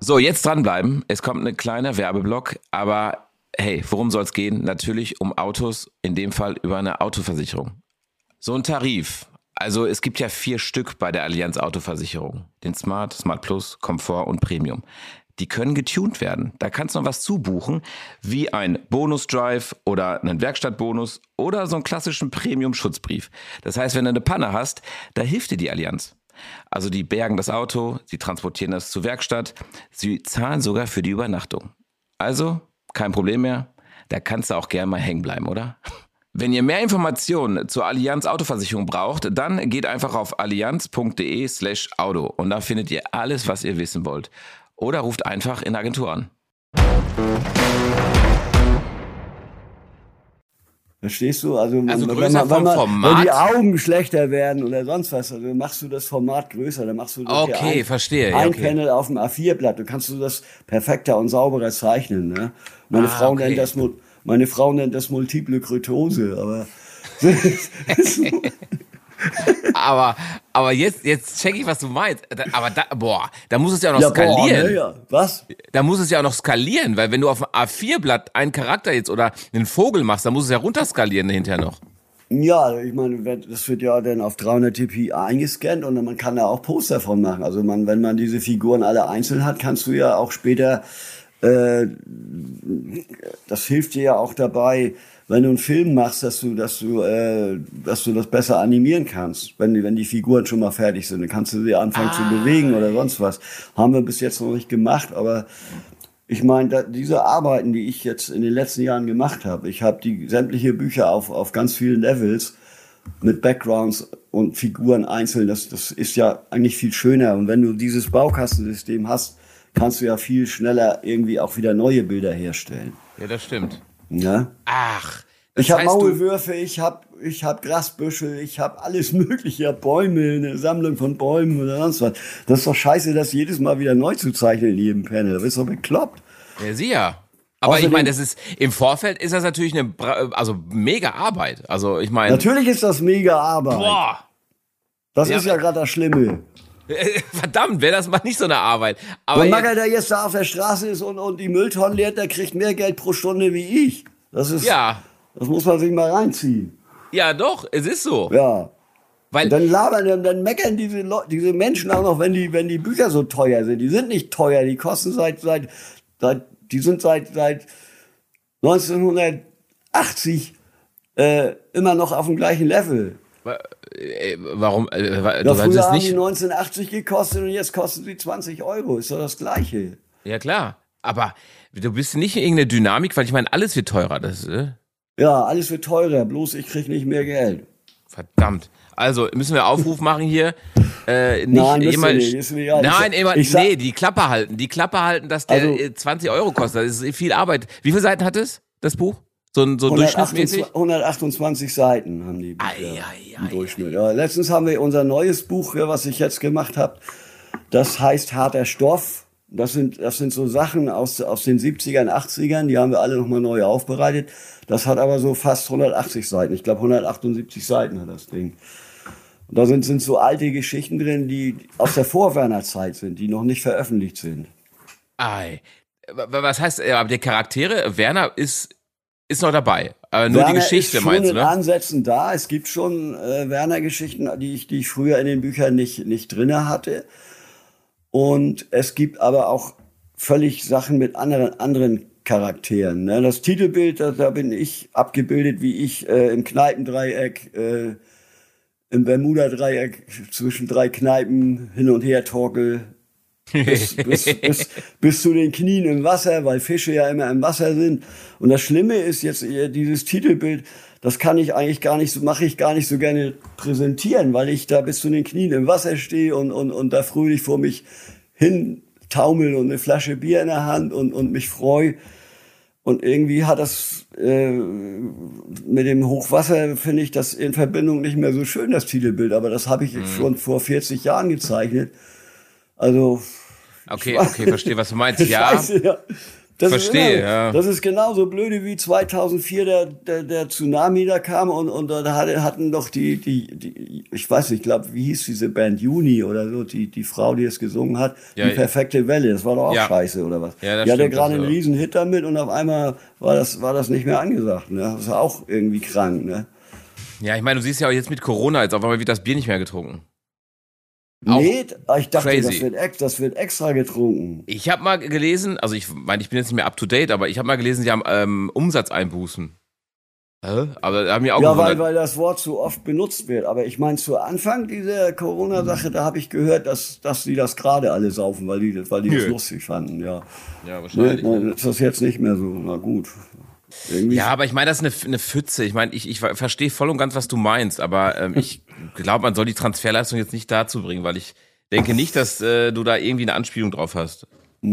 So, jetzt dranbleiben. Es kommt ein kleiner Werbeblock, aber hey, worum soll es gehen? Natürlich um Autos, in dem Fall über eine Autoversicherung. So ein Tarif. Also es gibt ja vier Stück bei der Allianz Autoversicherung. Den Smart, Smart Plus, Komfort und Premium. die können getuned werden. Da kannst du noch was zubuchen, wie ein Bonus-Drive oder einen Werkstattbonus oder so einen klassischen Premium-Schutzbrief. Das heißt, wenn du eine Panne hast, da hilft dir die Allianz. Also die bergen das Auto, sie transportieren das zur Werkstatt, sie zahlen sogar für die Übernachtung. Also kein Problem mehr, da kannst du auch gerne mal hängen bleiben, oder? Wenn ihr mehr Informationen zur Allianz Autoversicherung braucht, dann geht einfach auf allianz.de slash Auto und da findet ihr alles, was ihr wissen wollt oder ruft einfach in der Agentur an. Verstehst du? Also, Also wenn, größer wenn, man, Format? wenn die Augen schlechter werden oder sonst was, also machst du das Format größer, dann machst du das Okay, ein, verstehe, ein okay. Panel auf dem A4-Blatt, du kannst du das perfekter und sauberer zeichnen. Ne? Meine, Ah, Frau okay. nennt das, meine Frau nennt das multiple Kryptose, aber Aber, aber jetzt, jetzt check ich, was du meinst. Aber da, boah, da muss es ja auch noch ja, boah, skalieren. ne, ja. Was? Da muss es ja auch noch skalieren, weil wenn du auf dem A4-Blatt einen Charakter jetzt oder einen Vogel machst, dann muss es ja runterskalieren hinterher noch. Ja, ich meine, das wird ja dann auf 300 dpi eingescannt und man kann da auch Poster von machen. Also man, wenn man diese Figuren alle einzeln hat, kannst du ja auch später, äh, das hilft dir ja auch dabei, wenn du einen Film machst, dass du, dass du, äh, dass du das besser animieren kannst. Wenn die, wenn die Figuren schon mal fertig sind, dann kannst du sie anfangen zu bewegen oder sonst was. Haben wir bis jetzt noch nicht gemacht, aber ich meine, diese Arbeiten, die ich jetzt in den letzten Jahren gemacht habe, ich habe die sämtliche Bücher auf, auf ganz vielen Levels mit Backgrounds und Figuren einzeln, das, das ist ja eigentlich viel schöner. Und wenn du dieses Baukastensystem hast, kannst du ja viel schneller irgendwie auch wieder neue Bilder herstellen. Ja, das stimmt. Ja? Ach. Ich habe du- Maulwürfe, ich habe ich hab Grasbüschel, ich habe alles mögliche, ich Bäume, eine Sammlung von Bäumen oder sonst was. Das ist doch scheiße, das jedes Mal wieder neu zu zeichnen in jedem Panel. Das ist doch bekloppt. Ja, sieh ja. Aber ich Außerdem- meine, das ist im Vorfeld ist das natürlich eine also mega Arbeit. Also ich meine, Natürlich ist das mega Arbeit. boah, das Ja, ist ja gerade das Schlimme. verdammt, wäre das mal nicht so eine Arbeit. Aber Wenn jetzt, Magger, der jetzt da auf der Straße ist und, und die Mülltonnen leert, der kriegt mehr Geld pro Stunde wie ich. Das ist, ja, das muss man sich mal reinziehen. ja doch, es ist so. Ja. Weil Und dann labern, dann, dann meckern diese Leute, diese Menschen auch noch, wenn die, wenn die Bücher so teuer sind. Die sind nicht teuer, die kosten seit, seit, seit die sind seit, seit 1980 äh, immer noch auf dem gleichen Level. Äh, warum äh, Ja, früher haben die nicht 1980 gekostet und jetzt kosten sie 20 Euro. Ist doch das Gleiche. Ja, klar, aber du bist nicht in irgendeine Dynamik, weil ich meine, alles wird teurer, das äh, Ja, alles wird teurer, bloß ich krieg nicht mehr Geld. verdammt. Also, müssen wir Aufruf machen hier äh, nicht Nein, immer nicht, egal. Nein, immer nee, die Klappe halten, die Klappe halten, dass der Also- äh, 20 Euro kostet. Das ist viel Arbeit. Wie viele Seiten hat es das Buch? So ein so 128, durchschnittsmäßig? 128 Seiten haben die Bücher Ei, ei, im Durchschnitt. Ja, letztens haben wir unser neues Buch, was ich jetzt gemacht habe, das heißt Harter Stoff. Das sind, das sind so Sachen aus, aus den 70ern, 80ern, die haben wir alle nochmal neu aufbereitet. Das hat aber so fast 180 Seiten. Ich glaube 178 Seiten hat das Ding. Und da sind, sind so alte Geschichten drin, die aus der Vorwerner-Zeit sind, die noch nicht veröffentlicht sind. Ei. Was heißt, äh, aber der Charaktere, Werner ist, ist noch dabei. Aber nur die Werner Geschichte ist schon meinst du, in ne? Ansätzen da. Es gibt schon äh, Werner-Geschichten, die ich, die ich früher in den Büchern nicht, nicht drinne hatte. Und es gibt aber auch völlig Sachen mit anderen, anderen Charakteren. Ne? Das Titelbild, da, da bin ich abgebildet, wie ich äh, im Kneipendreieck, äh, im Bermuda-Dreieck zwischen drei Kneipen hin und her torkel. Bis, bis, bis, bis zu den Knien im Wasser, weil Fische ja immer im Wasser sind. Und das Schlimme ist jetzt äh, dieses Titelbild, das kann ich eigentlich gar nicht so, mache ich gar nicht so gerne präsentieren, weil ich da bis zu den Knien im Wasser stehe und, und, und da fröhlich vor mich hin taumel und eine Flasche Bier in der Hand und, und mich freue. Und irgendwie hat das äh, mit dem Hochwasser, finde ich, das in Verbindung nicht mehr so schön, das Titelbild. Aber das habe ich schon vor 40 Jahren gezeichnet. Also Okay, okay, verstehe, was du meinst. Ja, Scheiße, ja. Das Verstehe, ist immer, ja. Das ist genauso blöde wie 2004 der, der, der Tsunami da kam und, und da hatte- hatten doch die, die, die ich weiß nicht, ich glaube, wie hieß diese Band Juni oder so, die, die Frau, die es gesungen hat, Ja, die perfekte Welle, das war doch auch Ja. scheiße oder was? Ja, das die hatte gerade einen riesen Hit damit und auf einmal war das, war das nicht mehr angesagt. Ne? Das war auch irgendwie krank. Ne? ja, ich meine, du siehst ja auch jetzt mit Corona, jetzt auf einmal wird das Bier nicht mehr getrunken. Nee, ich dachte, crazy. das wird, das wird extra getrunken. Ich habe mal gelesen, also ich meine, ich bin jetzt nicht mehr up to date, aber ich habe mal gelesen, sie haben ähm, Umsatzeinbußen. Hä? Aber da haben wir auch Ja, weil, weil das Wort so oft benutzt wird. Aber ich meine, zu Anfang dieser Corona-Sache, da habe ich gehört, dass, dass die das gerade alle saufen, weil die, weil die das lustig fanden, ja. ja, Nee, wahrscheinlich. dann ist das jetzt nicht mehr so. Na gut. Irgendwie Ja, aber ich meine, das ist eine, eine Pfütze. Ich meine, ich, ich verstehe voll und ganz, was du meinst, aber ähm, ich glaube, man soll die Transferleistung jetzt nicht dazu bringen, weil ich denke nicht, dass äh, du da irgendwie eine Anspielung drauf hast.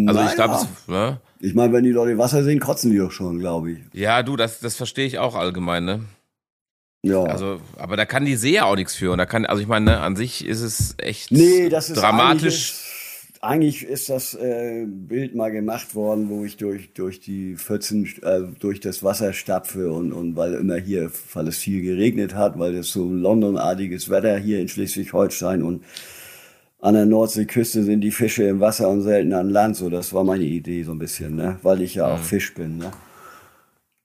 Also ich glaube, Naja. ne? Ich meine, wenn die Leute Wasser sehen, kotzen die doch schon, glaube ich. ja, du, das, das verstehe ich auch allgemein, ne? Ja. Also, aber da kann die See ja auch nichts für. Und da kann, also ich meine, ne, an sich ist es echt nee, dramatisch. Eigentlich ist, das äh, Bild mal gemacht worden, wo ich durch, durch die 14, äh, durch das Wasser stapfe und, und weil immer hier, weil es viel geregnet hat, weil es so London-artiges Wetter hier in Schleswig-Holstein und an der Nordseeküste sind die Fische im Wasser und selten an Land. So, das war meine Idee so ein bisschen, ne? Weil ich ja Mhm. auch Fisch bin, ne?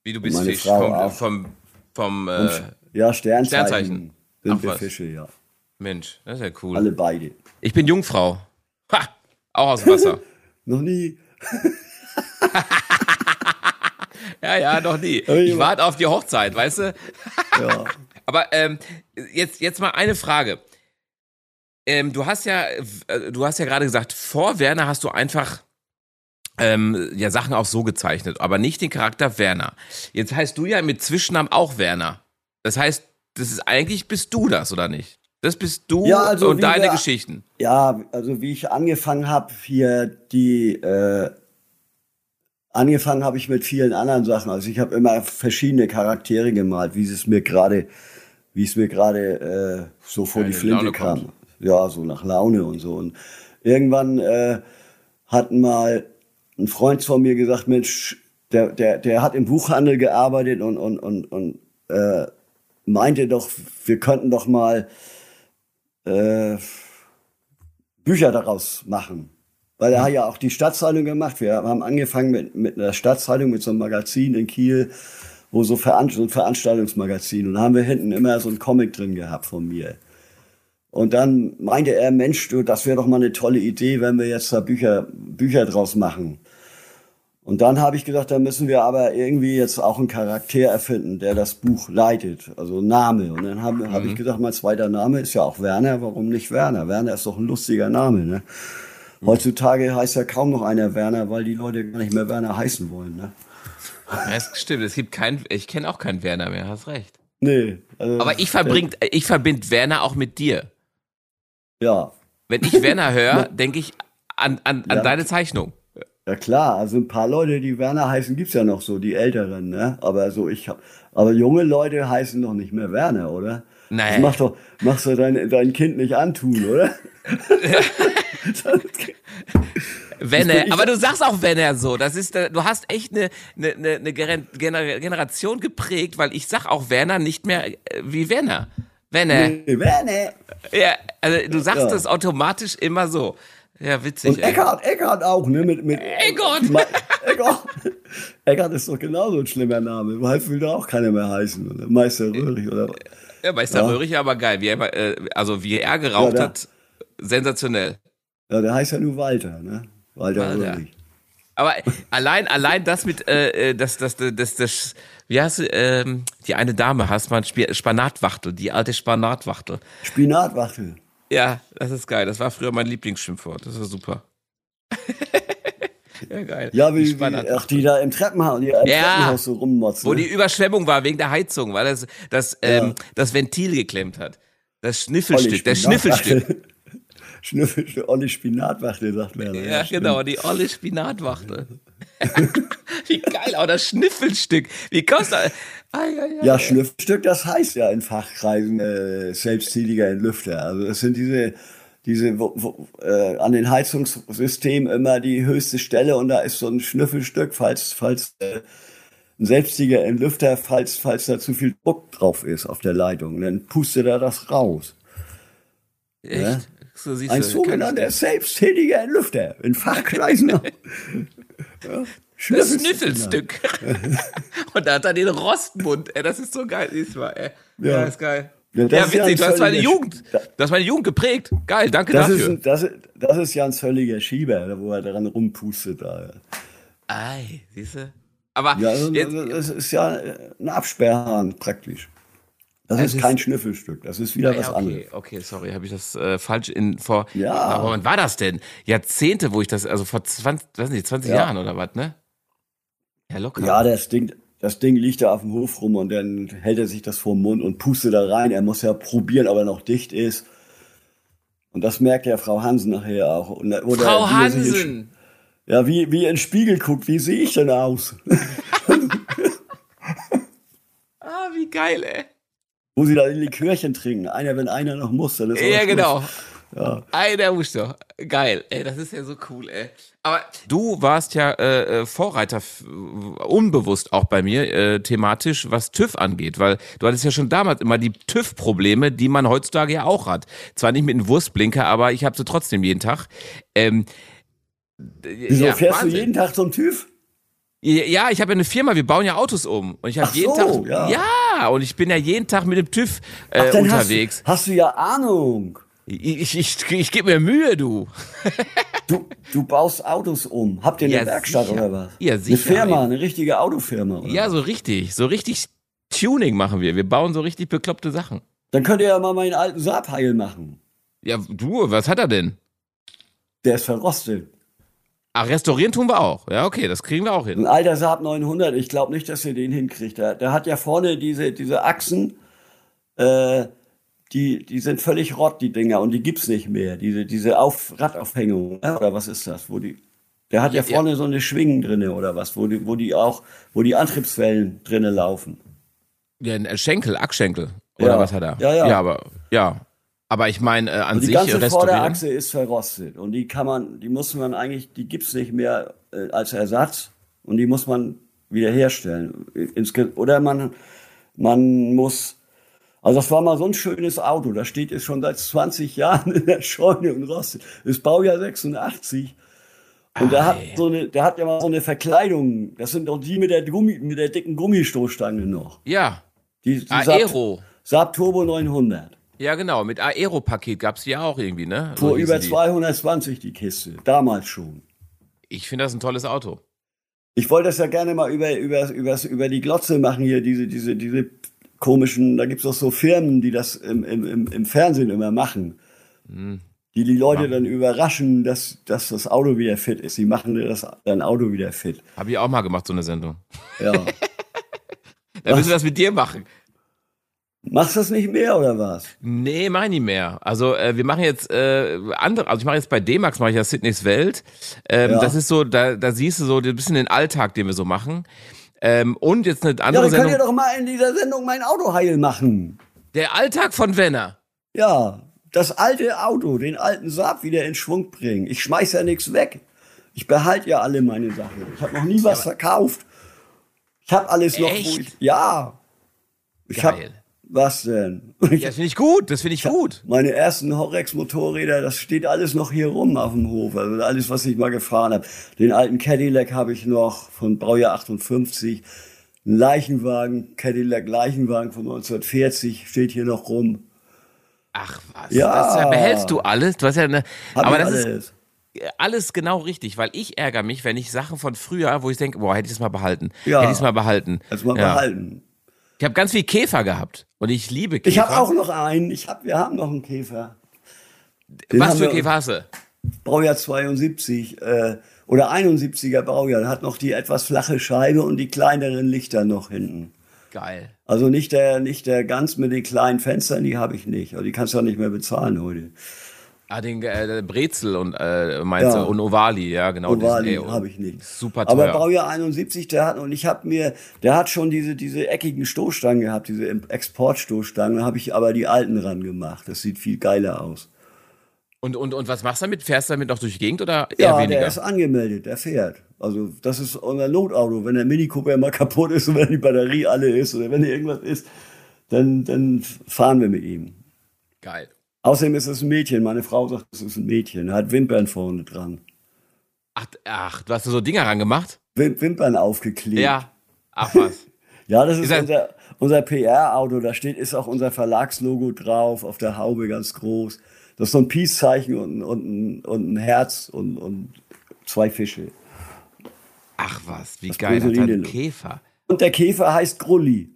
Wie du bist meine Fisch. Frau Vom, auch. vom, vom äh, Ja, Sternzeichen, Sternzeichen. sind Ach wir was. Fische, ja. Mensch, das ist ja cool. Alle beide. Ich bin Jungfrau. Auch aus dem Wasser. Noch nie. ja, ja, noch nie. Ich warte auf die Hochzeit, weißt du? Ja. Aber ähm, jetzt, jetzt mal eine Frage. Ähm, du hast ja, äh, du hast ja gerade gesagt, vor Werner hast du einfach ähm, ja Sachen auch so gezeichnet, aber nicht den Charakter Werner. Jetzt heißt du ja mit Zwischennamen auch Werner. Das heißt, das ist eigentlich bist du das oder nicht? Das bist du Ja, also und deine wir- Geschichten. Ja, also wie ich angefangen habe, hier die äh, angefangen habe ich mit vielen anderen Sachen. Also ich habe immer verschiedene Charaktere gemalt, wie es mir gerade, wie es mir gerade äh, so vor Ja, die in Flinte Laune kam. kommt. Ja, so nach Laune und so. Und irgendwann äh, hat mal ein Freund von mir gesagt, Mensch, der, der, der hat im Buchhandel gearbeitet und, und, und, und äh, meinte doch, wir könnten doch mal äh, Bücher daraus machen. Weil er hat ja auch die Stadtzeitung gemacht. Wir haben angefangen mit, mit einer Stadtzeitung, mit so einem Magazin in Kiel, wo so, Veran so ein Veranstaltungsmagazin. Und da haben wir hinten immer so ein Comic drin gehabt von mir. Und dann meinte er, Mensch, du, das wäre doch mal eine tolle Idee, wenn wir jetzt da Bücher, Bücher draus machen. Und dann habe ich gedacht, da müssen wir aber irgendwie jetzt auch einen Charakter erfinden, der das Buch leitet, also Name. Und dann habe hab ich gesagt, mein zweiter Name ist ja auch Werner, warum nicht Werner? Werner ist doch ein lustiger Name. Ne? Heutzutage heißt ja kaum noch einer Werner, weil die Leute gar nicht mehr Werner heißen wollen. Ne? Ja, es stimmt, es gibt keinen, ich kenne auch keinen Werner mehr, hast recht. Nee. Also, Aber ich verbringt, ich verbinde Werner auch mit dir. Ja, Wenn ich Werner höre, denke ich an, an, an Ja. deine Zeichnung. Ja klar, also ein paar Leute, die Werner heißen, gibt's ja noch so, die Älteren, ne? Aber so ich hab, aber junge Leute heißen noch nicht mehr Werner, oder? Nee. Das macht doch, machst du dein, dein Kind nicht antun, oder? Wenn er, aber du sagst auch wenn er so. Das ist, äh, du hast echt eine, eine, eine, eine Gener- Gener- Generation geprägt, weil ich sag auch Werner nicht mehr äh, wie Werner. Werner. Nee, Werner. Ja, also du sagst Ja. das automatisch immer so. Ja, witzig. Und ey. Eckart, Eckart auch, ne? Mit, mit, Eckart. Ma- Eckart. Eckart ist doch genauso ein schlimmer Name. Weil will da auch keiner mehr heißen. Oder? Meister Röhrig oder Ja, Meister Ja. Röhrig, aber geil. Wie er, äh, also wie er geraucht Ja, da- hat, sensationell. Ja, der heißt ja nur Walter, ne? Walter, Walter. Röhrig. Aber allein, allein das mit, äh, äh, das, das, das, das, das, wie hast du, ähm, die eine Dame hast man Spanatwachtel, die alte Spanatwachtel. Spinatwachtel. Ja, das ist geil. Das war früher mein Lieblingsschimpfwort. Das war super. ja, geil. Ja, wie, wie ach, die da im Treppenhaus, die im Ja. Treppenhaus so rummotzen. Wo ne? die Überschwemmung war wegen der Heizung, weil das, das, ähm, das Ventil geklemmt hat. Das Schniffelstück, Olli der Spinatwachtel. Schnüffelstück. Schnüffelstück, Olli Spinatwachtel, sagt Werner. Ja, stimmt. genau, die olle Spinatwachtel. Wie geil, auch das Schnüffelstück. Wie kostet das? Ai, ai, ai. Ja, Schnüffelstück, das heißt ja in Fachkreisen äh, selbsttätiger Entlüfter. Also das sind diese, diese wo, wo, äh, an den Heizungssystemen immer die höchste Stelle und da ist so ein Schnüffelstück, falls, falls äh, ein selbsttätiger Entlüfter, falls, falls da zu viel Druck drauf ist auf der Leitung, dann pustet er das raus. Echt? So siehst Ein du, sogenannter selbsttätiger Entlüfter in Fachkreisen. ja, Das Schnüffelstück. Und da hat er den Rostmund. Ey, das ist so geil diesmal, ey. Ja, Ja. ist geil. Ja, ja witzig, du hast meine Jugend, du hast meine Jugend geprägt. Geil, danke das dafür. Ist, das, das ist ja ein völliger Schieber, wo er daran rumpustet. Da. Ei, siehst du? Aber ja, also, jetzt, das ist ja ein Absperrhahn praktisch. Das ist, ist kein Schnüffelstück, das ist wieder ja, was okay, anderes. Okay, sorry, habe ich das äh, falsch in vor. Ja. Aber wann war das denn? Jahrzehnte, wo ich das, also vor 20, weiß nicht, 20 ja. Jahren oder was, ne? Ja, locker. Ja, das Ding, das Ding liegt da auf dem Hof rum und dann hält er sich das vor den Mund und pustet da rein. Er muss ja probieren, ob er noch dicht ist. Und das merkt ja Frau Hansen nachher auch. Oder Frau Hansen! Ja, wie, wie in den Spiegel guckt, wie sehe ich denn aus? ah, wie geil, ey. Wo sie da die Likörchen trinken. Einer, wenn einer noch muss, dann ist Ja, genau. Ja. Einer doch. Geil, ey, das ist ja so cool, ey. Aber du warst ja äh, äh Vorreiter, unbewusst auch bei mir, äh, thematisch, was TÜV angeht, weil du hattest ja schon damals immer die TÜV-Probleme, die man heutzutage ja auch hat. Zwar nicht mit einem Wurstblinker, aber ich habe sie trotzdem jeden Tag. Ähm, Wieso ja, fährst Wahnsinn. du jeden Tag zum TÜV? Ja, ich habe ja eine Firma, wir bauen ja Autos um. Und ich habe jeden so, Tag. Ja. ja. und ich bin ja jeden Tag mit dem TÜV äh, Ach, unterwegs. Hast, hast, du ja Ahnung. Ich, ich, ich, gebe mir Mühe, du. du. Du baust Autos um. Habt ihr eine ja, Werkstatt sicher. oder was? Ja, sicher. Eine Firma, eine richtige Autofirma. Oder? Ja, so richtig. So richtig Tuning machen wir. Wir bauen so richtig bekloppte Sachen. Dann könnt ihr ja mal meinen alten Saab heil machen. Ja, du, was hat er denn? Der ist verrostet. Ach, restaurieren tun wir auch. Ja, okay, das kriegen wir auch hin. Ein alter Saab 900, ich glaube nicht, dass ihr den hinkriegt. Der, der hat ja vorne diese, diese Achsen, äh, die, die sind völlig rott, die Dinger, und die gibt's nicht mehr. Diese, diese Auf Radaufhängung, ne? oder was ist das? Wo die, der hat ja, ja vorne ja. so eine Schwingen drinne oder was, wo die, wo die auch, wo die Antriebswellen drinne laufen. Ja, ein Schenkel, Achschenkel. Oder ja. was hat er? Ja, ja. Ja, aber, ja. Aber ich meine, äh, an und die sich ganze Vorderachse ist verrostet und die kann man, die muss man eigentlich, die gibt's nicht mehr äh, als Ersatz und die muss man wiederherstellen. Oder man, man muss also das war mal so ein schönes Auto. Da steht jetzt schon seit 20 Jahren in der Scheune und rostet. Das Baujahr 86. Und der hat so eine, der hat ja mal so eine Verkleidung. Das sind doch die mit der Gummi, mit der dicken Gummistoßstange noch. Ja. Die, die Aero. Saab, Saab Turbo 900. Ja, genau. Mit Aero-Paket gab's die ja auch irgendwie, ne? Vor so über 220 die Kiste. Damals schon. Ich finde das ein tolles Auto. Ich wollte das ja gerne mal über, über, über, über die Glotze machen hier, diese, diese, diese komischen, da gibt's auch so Firmen, die das im, im, im Fernsehen immer machen. Mhm. Die die Leute dann überraschen, dass, dass das Auto wieder fit ist. Die machen das dein Auto wieder fit. Habe ich auch mal gemacht, so eine Sendung. Ja. Dann müssen wir das mit dir machen. Machst du das nicht mehr oder was? Nee, mach ich nicht mehr. Also äh, wir machen jetzt äh, andere, also ich mache jetzt bei D-Max mache ich ja Sydneys Welt. Ähm, ja. Das ist so, da, da siehst du so ein bisschen den Alltag, den wir so machen. Ähm, und jetzt eine andere ja, dann Sendung. könnt ihr doch mal in dieser Sendung mein Auto heil machen. Der Alltag von Wenner. Ja, das alte Auto, den alten Saab wieder in Schwung bringen. Ich schmeiß ja nichts weg. Ich behalte ja alle meine Sachen. Ich habe noch nie was ja, verkauft. Ich habe alles noch, Echt? ich. Ja. Ich Geil. Was denn? Ja, das finde ich gut, das finde ich, ich gut. Meine ersten Horex-Motorräder, das steht alles noch hier rum auf dem Hof. Also alles, was ich mal gefahren habe. Den alten Cadillac habe ich noch von Baujahr 58. Ein Leichenwagen, Cadillac Leichenwagen von 1940 steht hier noch rum. Ach was, ja. das behältst du alles? Du hast ja eine, Hab aber das alles. ist alles genau richtig, weil ich ärgere mich, wenn ich Sachen von früher, wo ich denke, boah, hätte ich es mal behalten. Ja. Hätte ich es mal behalten. Hätte mal ja. behalten. Ich habe ganz viel Käfer gehabt und ich liebe Käfer. Ich habe auch noch einen. Ich hab, wir haben noch einen Käfer. Den Was für Käfer hast du? Baujahr 72 äh, oder 71er Baujahr. Hat noch die etwas flache Scheibe und die kleineren Lichter noch hinten. Geil. Also nicht der, nicht der ganz mit den kleinen Fenstern, die habe ich nicht. Also die kannst du auch nicht mehr bezahlen heute. Ah, den äh, Brezel und äh, meinst ja. du? Und Ovali, ja, genau. Ovali habe ich nicht. Super teuer. Aber Baujahr 71, der hat, und ich habe mir, der hat schon diese, diese eckigen Stoßstangen gehabt, diese Exportstoßstangen, da habe ich aber die alten ran gemacht. Das sieht viel geiler aus. Und, und, und was machst du damit? Fährst du damit noch durch die Gegend oder eher ja, weniger? der ist angemeldet, der fährt. Also das ist unser Notauto. Wenn der Mini Cooper mal kaputt ist und wenn die Batterie alle ist oder wenn irgendwas ist, dann, dann fahren wir mit ihm. Geil. Außerdem ist es ein Mädchen. Meine Frau sagt, es ist ein Mädchen. Er hat Wimpern vorne dran. Ach, ach, du hast da so Dinger rangemacht? Wim Wimpern aufgeklebt. Ja. Ach was. ja, das ist, ist unser, unser PR-Auto, da steht, ist auch unser Verlagslogo drauf, auf der Haube ganz groß. Das ist so ein Peace-Zeichen und, und, ein- und ein Herz und, und zwei Fische. Ach was, wie Das geil. Hat einen Käfer. Und der Käfer heißt Grulli.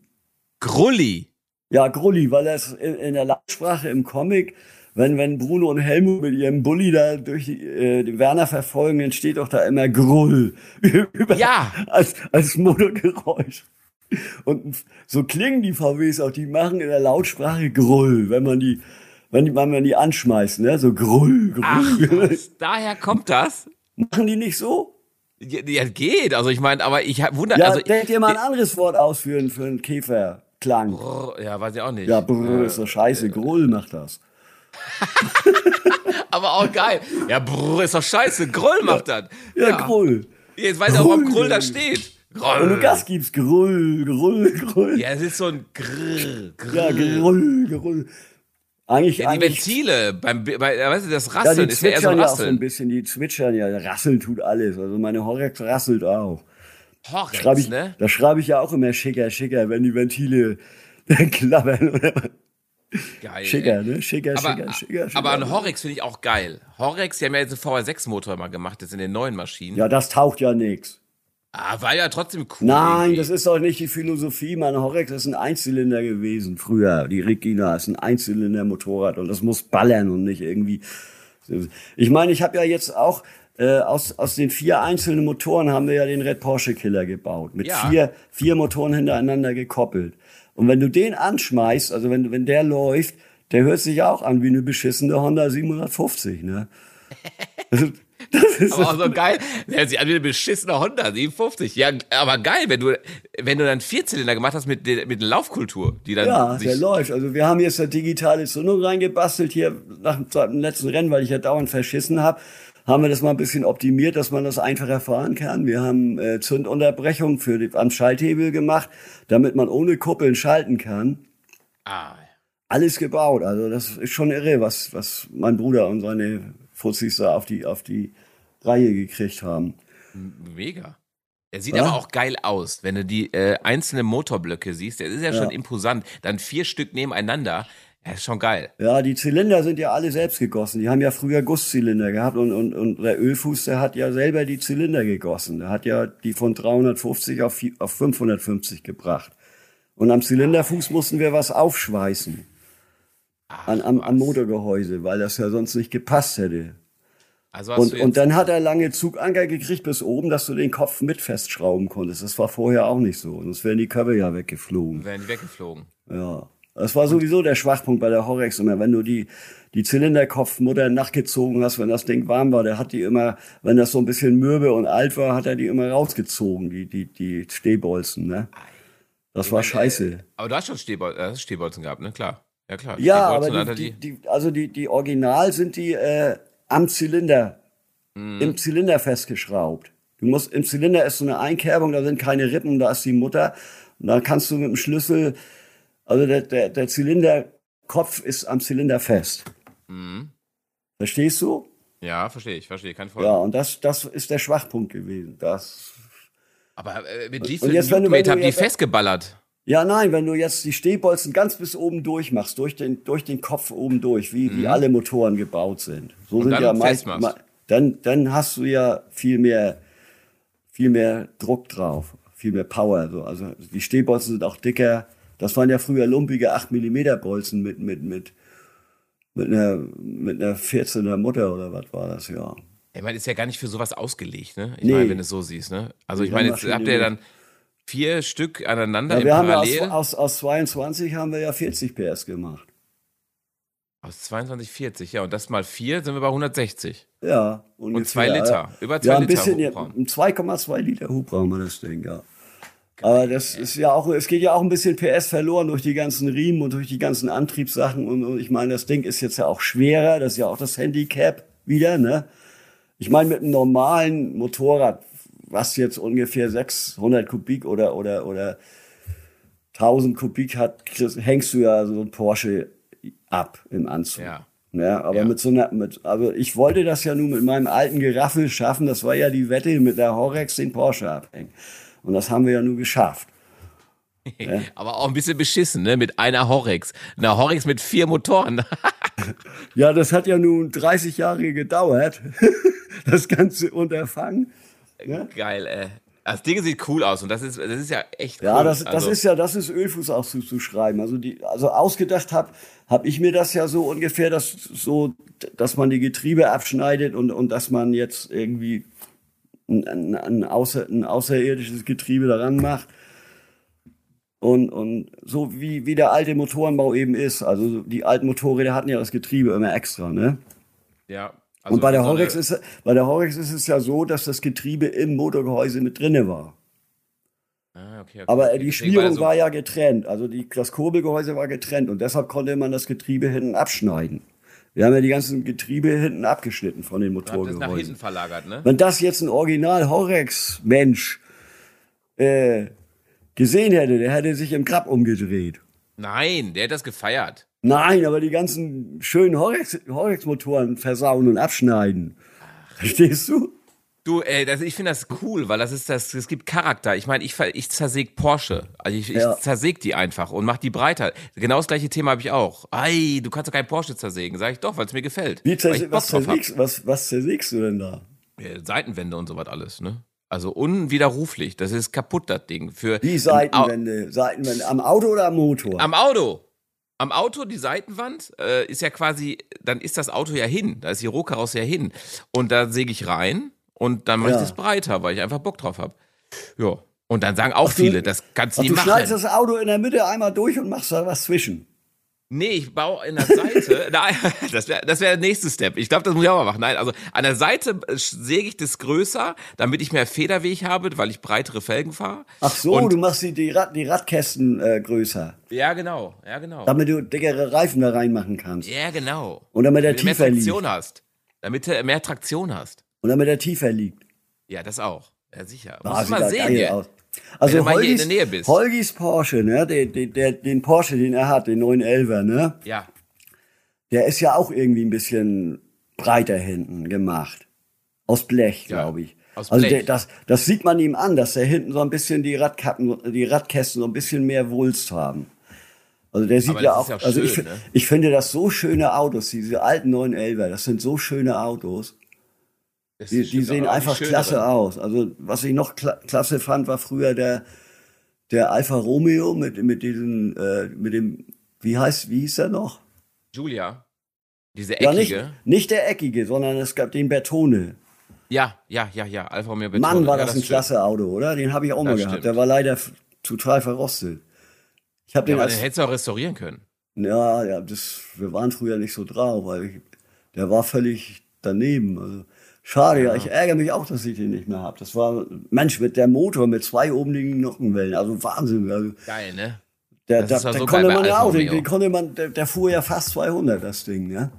Grulli. Ja, Grulli, weil das in, der Lautsprache im Comic, wenn, wenn Bruno und Helmut mit ihrem Bulli da durch die, äh, den Werner verfolgen, dann steht doch da immer Grull. Ja. Als, als Motorgeräusch. Und so klingen die VWs auch, die machen in der Lautsprache Grull, wenn man die, wenn, die, wenn man die anschmeißt, ne? So Grull, Grull. Ach, was, daher kommt das? Machen die nicht so? Ja, ja, geht. Also ich meine, aber ich wundere, Ja, also denk dir mal ein anderes Wort aus für, einen- für Käferklang. Brrr, ja, weiß ich auch nicht. Ja, brr, ist doch scheiße. Grull macht das. aber auch geil. Ja, brrr, ist doch scheiße. Grull macht das. Ja, Grull. Jetzt weiß ich auch, ob Grull. Grull da steht. Wenn du Grull. Gas gibst, Grull, Grull, Grull. Ja, es ist so ein Grrr, Grrr. Ja, Grull, Grull. Eigentlich, Ja, die eigentlich. Ventile, beim, bei, weißt du, das Ja, Rasseln die ist ja eher so ein ja auch so ein Rasseln. bisschen, die zwitschern ja, rasseln tut alles. Also meine Horex rasselt auch. Horex, Schreib ich, ne? Da schreibe ich ja auch immer schicker, schicker, wenn die Ventile klappern. Geil. Schicker, ey. ne? Schicker, Aber, schicker, schicker, schicker. aber an Horex finde ich auch geil. Horex, die haben ja jetzt einen VR6-Motor mal gemacht, jetzt in den neuen Maschinen. Ja, das taucht ja nix. Ah, war ja trotzdem cool. Nein, irgendwie. das ist doch nicht die Philosophie. Mein Horex ist ein Einzylinder gewesen früher. Die Regina ist ein Einzylinder-Motorrad und das muss ballern und nicht irgendwie. Ich meine, ich habe ja jetzt auch äh, aus, aus den vier einzelnen Motoren haben wir ja den Red Porsche Killer gebaut. Mit Ja. vier, vier Motoren hintereinander gekoppelt. Und wenn du den anschmeißt, also wenn, wenn der läuft, der hört sich auch an wie eine beschissene Honda 750, ne? Das ist, Aber auch so geil. Der hört sich an wie eine beschissene Honda 57. Ja, aber geil, wenn du, wenn du dann Vierzylinder gemacht hast mit, mit Laufkultur, die dann Ja, der läuft. Also wir haben jetzt eine digitale Zündung reingebastelt hier nach dem letzten Rennen, weil ich ja dauernd verschissen habe. Haben wir das mal ein bisschen optimiert, dass man das einfacher fahren kann. Wir haben äh, Zündunterbrechung für die, am Schalthebel gemacht, damit man ohne Kuppeln schalten kann. Ah, Alles gebaut. Also das ist schon irre, was, was mein Bruder und seine Fuzis da auf die, auf die Reihe gekriegt haben. mega. Er sieht Ja. aber auch geil aus, wenn du die äh, einzelnen Motorblöcke siehst. Der ist ja, schon Ja. imposant. Dann vier Stück nebeneinander. Ja, ist schon geil. Ja, die Zylinder sind ja alle selbst gegossen. Die haben ja früher Gusszylinder gehabt und, und, und der Ölfuß, der hat ja selber die Zylinder gegossen. Der hat ja die von 350 auf, auf 550 gebracht. Und am Zylinderfuß mussten wir was aufschweißen. An, am, am Motorgehäuse, weil das ja sonst nicht gepasst hätte. Also Und, und dann hat er lange Zuganker gekriegt bis oben, dass du den Kopf mit festschrauben konntest. Das war vorher auch nicht so. Sonst wären die Köpfe ja weggeflogen. werden die weggeflogen. Ja. Das war sowieso der Schwachpunkt bei der Horex immer. Wenn du die, die Zylinderkopfmutter nachgezogen hast, wenn das Ding warm war, der hat die immer, wenn das so ein bisschen mürbe und alt war, hat er die immer rausgezogen, die, die, die Stehbolzen, ne? Das war scheiße. Aber du hast schon Stehbol äh, Stehbolzen gehabt, ne? Klar. Ja, klar. Ja, aber die, die, die, also die, die Original sind die äh, am Zylinder, Mhm. im Zylinder festgeschraubt. Du musst, im Zylinder ist so eine Einkerbung, da sind keine Rippen, da ist die Mutter. Und da kannst du mit dem Schlüssel, also der, der, der Zylinderkopf ist am Zylinder fest. Mhm. Verstehst du? Ja, verstehe ich, verstehe. Folge. Ja, und das, das ist der Schwachpunkt gewesen. Das, Aber äh, mit Und Newtonmeter du habt ihr festgeballert? ja, nein, wenn du jetzt die Stehbolzen ganz bis oben durch machst, durch den, durch den Kopf oben durch, wie, wie alle Motoren gebaut sind. So sind Mhm. dann ja meist, ma- dann, dann hast du ja viel mehr, viel mehr Druck drauf, viel mehr Power. So. Also die Stehbolzen sind auch dicker. Das waren ja früher lumpige 8 mm Bolzen mit, mit, mit, mit einer, mit einer 14er Mutter oder was war das, ja. Ich meine, ist ja gar nicht für sowas ausgelegt, ne? Ich Nee. meine, wenn du es so siehst, ne? Also ich meine, haben jetzt habt ihr dann vier Stück aneinander ja im wir haben ja Parallel. aus, aus, aus 22 haben wir ja 40 PS gemacht. Aus 22, 40, ja. Und das mal vier sind wir bei 160. Ja. Und zwei ungefähr. Liter. Über zwei ja, Liter bisschen, ja, Hubraum. ein 2,2 Liter Hubraum hat das Ding, ja. Aber das ist ja auch, es geht ja auch ein bisschen PS verloren durch die ganzen Riemen und durch die ganzen Antriebssachen. Und, und ich meine, das Ding ist jetzt ja auch schwerer, das ist ja auch das Handicap wieder, ne? Ich meine, mit einem normalen Motorrad, was jetzt ungefähr 600 Kubik oder, oder, oder 1000 Kubik hat, hängst du ja so ein Porsche ab im Anzug. Ja. Ja, aber Ja. mit so einer, mit, also ich wollte das ja nun mit meinem alten Geraffel schaffen. Das war ja die Wette mit der Horex den Porsche abhängen. Und das haben wir ja nun geschafft. Ja. Aber auch ein bisschen beschissen, ne? Mit einer Horrex. Eine Horrex mit vier Motoren. ja, das hat ja nun 30 Jahre gedauert, das ganze Unterfangen. Ja? Geil, ey. Das Ding sieht cool aus und das ist, das ist ja echt cool. Ja, das, das also. ist ja, das ist Ölfuß auch zuzuschreiben. Also die, also ausgedacht habe, habe ich mir das ja so ungefähr, dass so, dass man die Getriebe abschneidet und und dass man jetzt irgendwie ein, ein, ein, außer, ein außerirdisches Getriebe daran macht. Und, und so wie, wie der alte Motorenbau eben ist. Also die alten Motorräder hatten ja das Getriebe immer extra, ne? Ja, also und bei der, Horex ist, bei der Horex ist es ja so, dass das Getriebe im Motorgehäuse mit drinne war. Ah, okay, okay. Aber die Schmierung war, war, ja getrennt. Also die, das Kurbelgehäuse war getrennt und deshalb konnte man das Getriebe hinten abschneiden. Wir haben ja die ganzen Getriebe hinten abgeschnitten von den Motorgehäusen. Das nach hinten verlagert, ne? Wenn das jetzt ein Original Horex Mensch äh, gesehen hätte, der hätte sich im Grab umgedreht. Nein, der hätte das gefeiert. Nein, aber die ganzen schönen Horex-Motoren versauen und abschneiden. Verstehst du? Du, ey, das, ich finde das cool, weil das ist das, es gibt Charakter. Ich meine, ich, ich zersäg Porsche. Also ich, ja. ich zersäg die einfach und mach die breiter. Genau das gleiche Thema habe ich auch. Ei, du kannst doch kein Porsche zersägen. Sag ich doch, weil es mir gefällt. Wie zersäg, was, zersägst, was, was zersägst du denn da? Ja, Seitenwände und sowas alles, ne? Also unwiderruflich. Das ist kaputt, das Ding. Für Wie Seitenwände? Seitenwände. Am Auto oder am Motor? Am Auto. Am Auto, die Seitenwand, äh, ist ja quasi, dann ist das Auto ja hin. Da ist die Rohkarosse ja hin. Und da säge ich rein und dann mache ja. ich das breiter, weil ich einfach Bock drauf habe. Ja. Und dann sagen auch ach, viele, das kannst du nicht du machen. Du schneidest das Auto in der Mitte einmal durch und machst da was zwischen. Nee, ich baue in der Seite. nein, das wäre das wär der nächste Step. Ich glaube, das muss ich auch mal machen. Nein, also an der Seite äh, säge ich das größer, damit ich mehr Federweg habe, weil ich breitere Felgen fahre. Ach so, Und, du machst die, die, Rad, die Radkästen äh, größer. Ja, genau. Ja, genau. Damit du dickere Reifen da reinmachen kannst. Ja, genau. Und damit er tiefer liegt. Mehr Traktion liegt. hast. Damit du mehr Traktion hast. Und damit er tiefer liegt. Ja, das auch. Ja, sicher. Ah, Muss mal sehen, ja. Aus. Also Holgis, Holgis Porsche, ne, den, den, den Porsche, den er hat, den 911er, ne? Ja. Der ist ja auch irgendwie ein bisschen breiter hinten gemacht. Aus Blech, ja. glaube ich. Aus also Blech. Der, das, das sieht man ihm an, dass er hinten so ein bisschen die Radkappen, die Radkästen so ein bisschen mehr Wulst haben. Also der sieht ja auch, ja also schön, ich, ne? ich finde das so schöne Autos, diese alten 911er, das sind so schöne Autos. Die, die sehen einfach klasse drin. aus. Also was ich noch kla klasse fand, war früher der der Alfa Romeo mit mit diesem äh, mit dem wie heißt wie hieß er noch? Julia. Diese eckige. Ja, nicht, nicht der eckige, sondern es gab den Bertone. Ja, ja, ja, ja, Alfa Romeo Bertone. Mann, war das, das ein klasse Auto, oder? Den habe ich auch das mal gehabt. Stimmt. Der war leider total verrostet. Ich habe ja, den als, den hättest du auch restaurieren können. Ja, ja, das wir waren früher nicht so drauf, weil ich, der war völlig daneben, also Schade, ja. Ich ärgere mich auch, dass ich den nicht mehr habe. Das war, Mensch, mit der Motor mit zwei oben liegenden Nockenwellen. Also Wahnsinn. Also, geil, ne? Der, der, der so konnte man ja auch, den, den, konnte man, der, der, fuhr ja fast 200, das Ding, ja.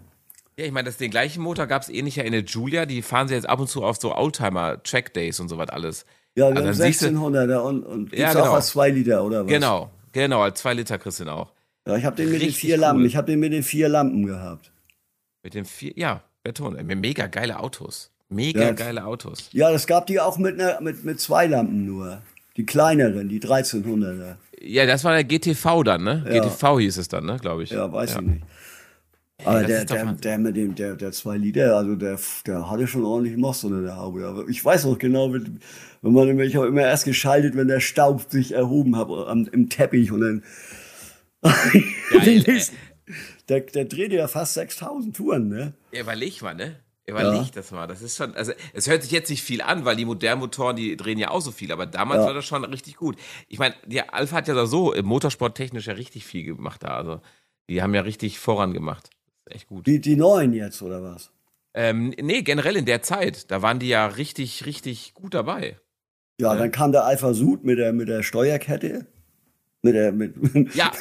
Ja, ich meine, den gleichen Motor gab es ähnlich ja in der Julia. Die fahren sie jetzt ab und zu auf so Oldtimer-Track-Days und so was alles. Ja, wir also haben 1600er und, und gibt's ja, genau. auch als 2 Liter oder was? Genau, genau, als 2 Liter kriegst du den auch. Ja, ich habe den mit den vier cool. Lampen. Ich habe den mit den vier Lampen gehabt. Mit den vier, ja, Beton. Mega geile Autos. Mega ja, geile Autos. Ja, es gab die auch mit, ne, mit, mit zwei Lampen nur. Die kleineren, die 1300er. Ja, das war der GTV dann, ne? Ja. GTV hieß es dann, ne, glaube ich. Ja, weiß ja. ich nicht. Aber der, der, der mit dem, der, der zwei Liter, also der, der hatte schon ordentlich Most unter der Haube. Aber ich weiß noch genau, wenn, wenn man nämlich auch immer erst geschaltet, wenn der Staub sich erhoben hat am, im Teppich und dann. Geil, der, der dreht ja fast 6000 Touren, ne? Ja, überleg mal, ne? Überleg ja. das mal. Das ist schon, also es hört sich jetzt nicht viel an, weil die modernen Motoren, die drehen ja auch so viel, aber damals ja. war das schon richtig gut. Ich meine, der Alpha hat ja so im Motorsport technisch ja richtig viel gemacht da. Also die haben ja richtig vorangemacht. Echt gut. Die, die neuen jetzt, oder was? Ähm, nee, generell in der Zeit. Da waren die ja richtig, richtig gut dabei. Ja, ja. dann kam der Alpha Sud mit der, mit der Steuerkette. Mit der, mit, ja.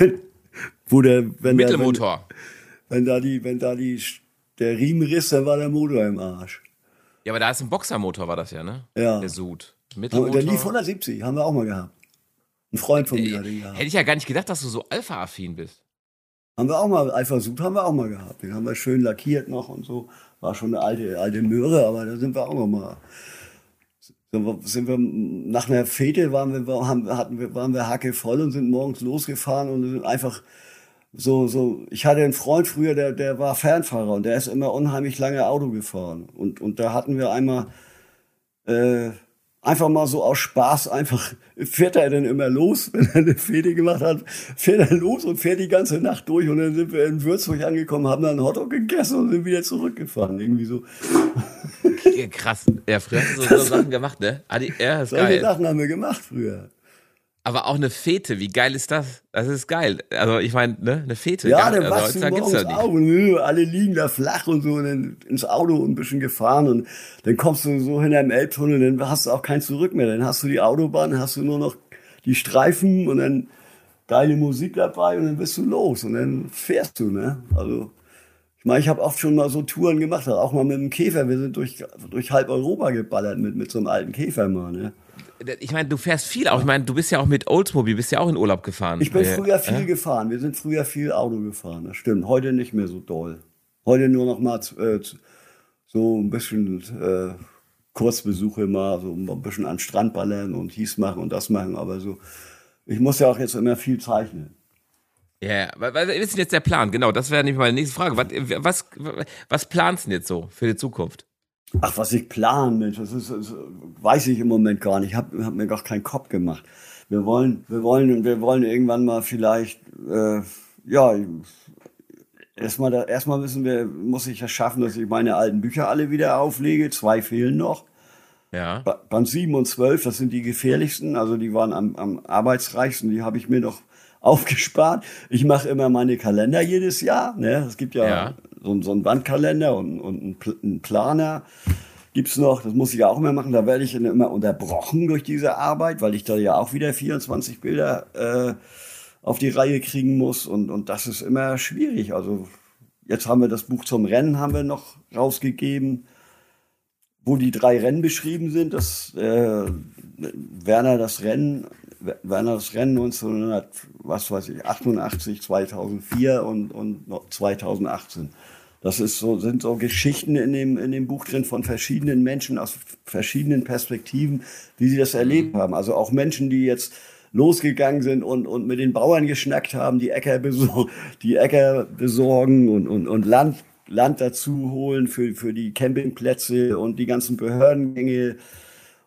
wo der, wenn Mittelmotor. Der, wenn, wenn da die, wenn da die der Riemenriss, da war der Motor im Arsch. Ja, aber da ist ein Boxermotor, war das ja, ne? Ja. Der Sud. Mittelmotor. Der lief 170, haben wir auch mal gehabt. Ein Freund von mir hat den gehabt. Hätte ich ja gar nicht gedacht, dass du so Alpha-affin bist. Haben wir auch mal, Alpha Sud haben wir auch mal gehabt. Den haben wir schön lackiert noch und so. War schon eine alte, alte Möhre, aber da sind wir auch noch mal. So sind wir nach einer Fete waren wir, haben, hatten wir, waren wir hacke voll und sind morgens losgefahren und sind einfach so, so, ich hatte einen Freund früher, der, der war Fernfahrer und der ist immer unheimlich lange Auto gefahren. Und, und da hatten wir einmal, äh, einfach mal so aus Spaß, einfach fährt er dann immer los, wenn er eine Fete gemacht hat, fährt er los und fährt die ganze Nacht durch und dann sind wir in Würzburg angekommen, haben dann einen Hotdog gegessen und sind wieder zurückgefahren, irgendwie so. Krass. Ja, früher hast du so, so Sachen gemacht, ne? Adi, ja, ist Solche geil. Sachen haben wir gemacht früher. Aber auch eine Fete, wie geil ist das? Das ist geil. Also ich meine, ne, eine Fete. Ja, dann also, wachst du heutzutage gibt's morgens auf und nö, alle liegen da flach und so und dann ins Auto und ein bisschen gefahren und dann kommst du so hinter dem Elbtunnel, dann hast du auch kein Zurück mehr. Dann hast du die Autobahn, dann hast du nur noch die Streifen und dann geile Musik dabei und dann bist du los und dann fährst du, ne? Also ich meine, ich habe oft schon mal so Touren gemacht, auch mal mit dem Käfer. Wir sind durch, durch halb Europa geballert mit, mit so einem alten Käfer mal, ne? Ich meine, du fährst viel auch. Ich meine, du bist ja auch mit Oldsmobile, bist ja auch in Urlaub gefahren. Ich bin Äh, früher viel gefahren. Wir sind früher viel Auto gefahren. Das stimmt. Heute nicht mehr so doll. Heute nur noch mal äh, so ein bisschen äh, Kurzbesuche mal, so ein bisschen an den Strand ballern und dies machen und das machen. Aber so, ich muss ja auch jetzt immer viel zeichnen. Ja. Was was ist denn jetzt der Plan? Genau, das wäre nämlich meine nächste Frage. Was, was, was planst du denn jetzt so für die Zukunft? Ach, was ich plane, Mensch, das ist, das weiß ich im Moment gar nicht. Ich habe hab mir gar keinen Kopf gemacht. Wir wollen, wir wollen, wir wollen irgendwann mal vielleicht, äh, ja, erstmal, da, erstmal müssen wir, muss ich es schaffen, dass ich meine alten Bücher alle wieder auflege. Zwei fehlen noch. Ja. Ba- Band 7 und 12, das sind die gefährlichsten, also die waren am, am arbeitsreichsten, die habe ich mir noch aufgespart. Ich mache immer meine Kalender jedes Jahr. Ne? Es gibt ja, Ja. So, so einen Bandkalender und, und einen, Pl- einen Planer. Gibt's noch, das muss ich ja auch immer machen, da werde ich immer unterbrochen durch diese Arbeit, weil ich da ja auch wieder 24 Bilder äh, auf die Reihe kriegen muss und, und das ist immer schwierig. Also jetzt haben wir das Buch zum Rennen haben wir noch rausgegeben wo die drei Rennen beschrieben sind. Das äh, Werner das Rennen, Werner das Rennen 1900, was weiß ich, 88, 2004 und und noch 2018. Das ist so sind so Geschichten in dem in dem Buch drin von verschiedenen Menschen aus verschiedenen Perspektiven, wie sie das erlebt haben. Also auch Menschen, die jetzt losgegangen sind und, und mit den Bauern geschnackt haben, die Äcker, besor die Äcker besorgen und, und, und Land, Land dazu holen für, für die Campingplätze und die ganzen Behördengänge.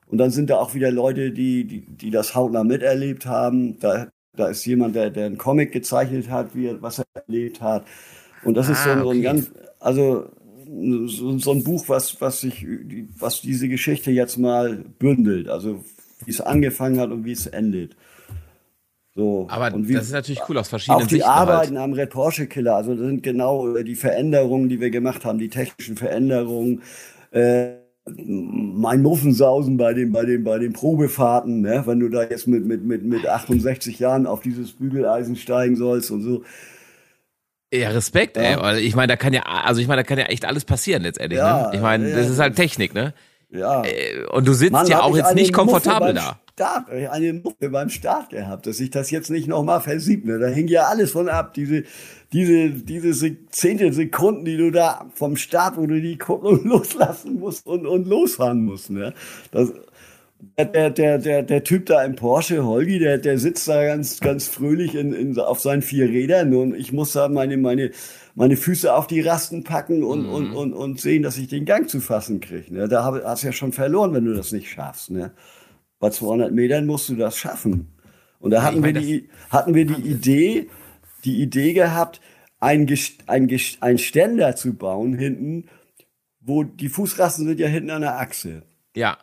Und dann sind da auch wieder Leute, die, die, die das hautnah miterlebt haben. Da, da ist jemand, der, der einen Comic gezeichnet hat, wie, was er erlebt hat. Und das ist so, Ah, ein- so ein okay. ganz, also so, so ein Buch, was, was sich, was diese Geschichte jetzt mal bündelt. Also wie es angefangen hat und wie es endet. So. Aber wie, das ist natürlich cool aus verschiedenen auch die Sichten Arbeiten halt. am Red Porsche Killer, also das sind genau die Veränderungen, die wir gemacht haben, die technischen Veränderungen, äh, mein Muffensausen bei den, bei den, bei den Probefahrten, ne? wenn du da jetzt mit, mit, mit, mit 68 Jahren auf dieses Bügeleisen steigen sollst und so. Ja, Respekt, ey. Ja. Weil ich meine, da kann ja, also ich meine, da kann ja echt alles passieren letztendlich. Ja, ne? Ich meine, ja, das ist halt Technik, ne? Ja. Äh, Und du sitzt Mann, ja auch jetzt nicht komfortabel da. Start, ich eine Muffe beim Start gehabt, dass ich das jetzt nicht nochmal versiebt. Ne? Da hing ja alles von ab. Diese, diese, diese Se Zehntel Sekunden, die du da vom Start, wo du die Kupplung loslassen musst und, und losfahren musst. Ne? Das, der, der, der, der Typ da im Porsche, Holgi, der, der sitzt da ganz, ganz fröhlich in, in, auf seinen vier Rädern und ich muss da meine, meine, meine Füße auf die Rasten packen und, Mhm. und, und, und sehen, dass ich den Gang zu fassen kriege. Ne? Da hab- hast du ja schon verloren, wenn du das nicht schaffst. Ne? Bei 200 Metern musst du das schaffen. Und da hatten, ich mein, wir, die, hatten wir die Idee, die Idee gehabt, ein, ein, ein Ständer zu bauen hinten, wo die Fußrasten sind ja hinten an der Achse. Ja.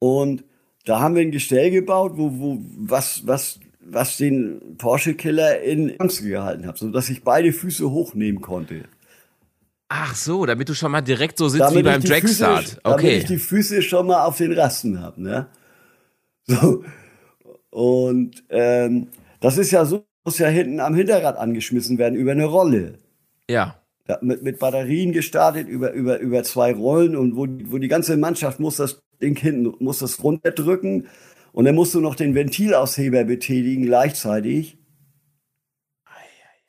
Und da haben wir ein Gestell gebaut, wo, wo, was, was, was den Porsche Killer in Angst gehalten hat, sodass ich beide Füße hochnehmen konnte. Ach so, damit du schon mal direkt so sitzt wie Damit beim die Füße, Dragstart. damit Okay. ich die Füße schon mal auf den Rasten habe, ne? So. Und ähm, das ist ja so, muss ja hinten am Hinterrad angeschmissen werden über eine Rolle. Ja. Da, mit, mit Batterien gestartet über, über, über zwei Rollen und wo, wo die ganze Mannschaft muss das Ding hinten, muss das runterdrücken und dann musst du noch den Ventilausheber betätigen gleichzeitig.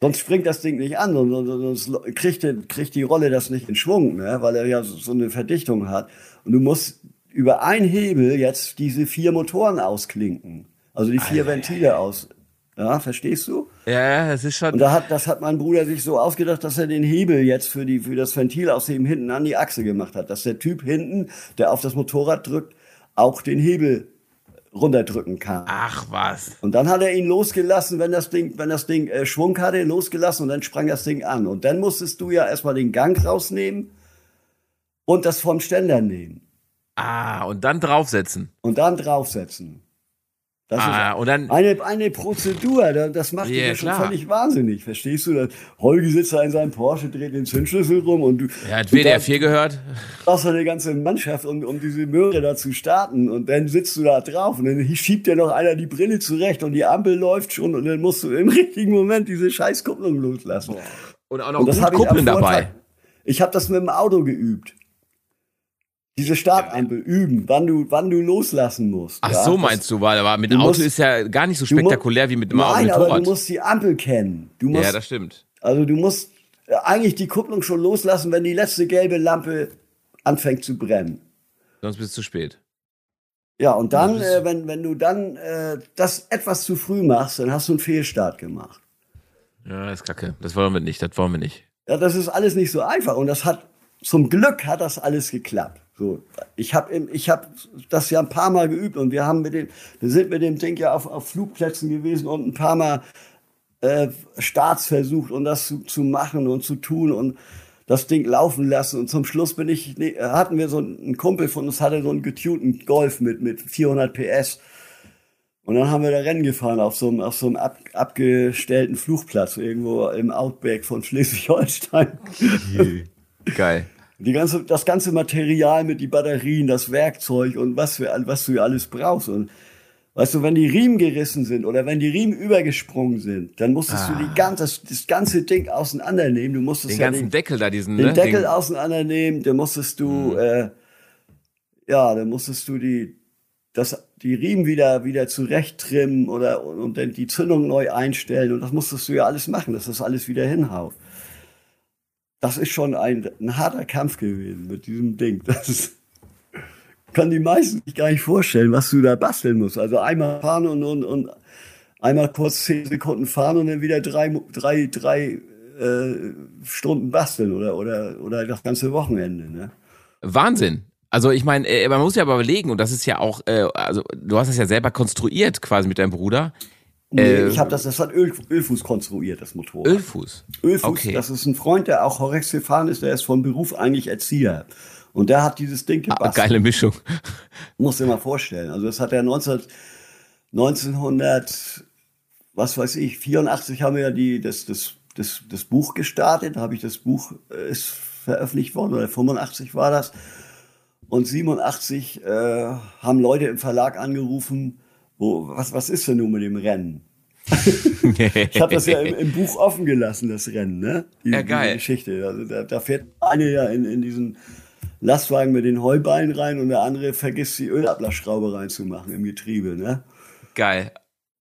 Sonst springt das Ding nicht an, sonst, kriegt, die- kriegt die Rolle das nicht in Schwung, ne? weil er ja so eine Verdichtung hat. Und du musst über einen Hebel jetzt diese vier Motoren ausklinken. Also die vier Ventile aus. Ja, verstehst du? Ja, das ist schon. Und da hat, das hat mein Bruder sich so ausgedacht, dass er den Hebel jetzt für die, für das Ventil ausheben hinten an die Achse gemacht hat. Dass der Typ hinten, der auf das Motorrad drückt, auch den Hebel runterdrücken kann. Ach was. Und dann hat er ihn losgelassen, wenn das Ding, wenn das Ding äh, Schwung hatte, losgelassen und dann sprang das Ding an. Und dann musstest du ja erstmal den Gang rausnehmen und das vom Ständer nehmen. Ah, und dann draufsetzen. Und dann draufsetzen. Das ah, ist eine, eine Prozedur, da- das macht dich Ja, schon klar. völlig wahnsinnig, verstehst du? Das Holgi sitzt da in seinem Porsche, dreht den Zündschlüssel rum und du Ja, hat WDR da 4 gehört. brauchst du eine ganze Mannschaft, um, um diese Möhre da zu starten und dann sitzt du da drauf und dann schiebt dir noch einer die Brille zurecht und die Ampel läuft schon und dann musst du im richtigen Moment diese scheiß Kupplung loslassen. Und auch noch Und das gut Kuppeln dabei. Ich habe das mit dem Auto geübt. Diese Startampel üben, wann du, wann du loslassen musst. Ach ja? so Das- meinst du, weil aber mit dem Auto musst- ist ja gar nicht so spektakulär wie mit dem Auto Nein, mit aber du musst die Ampel kennen. Du musst, ja, das stimmt. also du musst äh, eigentlich die Kupplung schon loslassen, wenn die letzte gelbe Lampe anfängt zu brennen. Sonst bist du zu spät. Ja, und dann, das- äh, wenn, wenn du dann äh, das etwas zu früh machst, dann hast du einen Fehlstart gemacht. Ja, das ist kacke. Das wollen wir nicht. Das wollen wir nicht. Ja, das ist alles nicht so einfach. Und das hat, zum Glück hat das alles geklappt. So, ich habe ich hab das ja ein paar Mal geübt und wir haben mit dem, wir sind mit dem Ding ja auf, auf Flugplätzen gewesen und ein paar Mal äh, Starts versucht und das zu, zu machen und zu tun und das Ding laufen lassen. Und zum Schluss bin ich, nee, hatten wir so einen Kumpel von uns, hatte so einen getunten Golf mit, mit 400 PS. Und dann haben wir da Rennen gefahren auf so einem, auf so einem ab, abgestellten Flugplatz irgendwo im Outback von Schleswig-Holstein. Geil. Die ganze, das ganze Material mit die Batterien, das Werkzeug und was, für, was du alles brauchst. Und weißt du, wenn die Riemen gerissen sind oder wenn die Riemen übergesprungen sind, dann musstest du die ganze, das, das ganze Ding auseinandernehmen. Du musstest Den ja ganzen den, Deckel da, diesen. den ne, Deckel den, auseinandernehmen, dann musstest du, äh, ja, dann musstest du die, das, die Riemen wieder, wieder zurecht trimmen oder, und, und dann die Zündung neu einstellen. Und das musstest du ja alles machen, dass das alles wieder hinhaut. Das ist schon ein, ein harter Kampf gewesen mit diesem Ding. Das ist, kann die meisten sich gar nicht vorstellen, was du da basteln musst. Also einmal fahren und, und, und einmal kurz zehn Sekunden fahren und dann wieder drei, drei, drei äh, Stunden basteln oder, oder, oder das ganze Wochenende. Ne? Wahnsinn. Also ich meine, äh, man muss ja aber überlegen, und das ist ja auch, äh, also du hast das ja selber konstruiert quasi mit deinem Bruder. Nee, Äh, ich habe das, das hat Öl, Ölfuß konstruiert, das Motorrad. Ölfuß. Ölfuß, Okay. das ist ein Freund, der auch Horex gefahren ist, der ist von Beruf eigentlich Erzieher. Und der hat dieses Ding Ah, gebastelt. geile Mischung. Muss dir mal vorstellen. Also das hat er 19, 1900, was weiß ich, 84 haben wir ja die, das, das, das, das Buch gestartet. Da habe ich das Buch, äh, ist veröffentlicht worden, oder 85 war das. Und 87 äh, haben Leute im Verlag angerufen, wo, was, was ist denn nun mit dem Rennen? Ich habe das ja im, im Buch offen gelassen, das Rennen, ne? Die, Ja, geil. Geschichte. Also da, da fährt eine ja in, in diesen Lastwagen mit den Heuballen rein und der andere vergisst die Ölablassschraube reinzumachen im Getriebe, ne? Geil.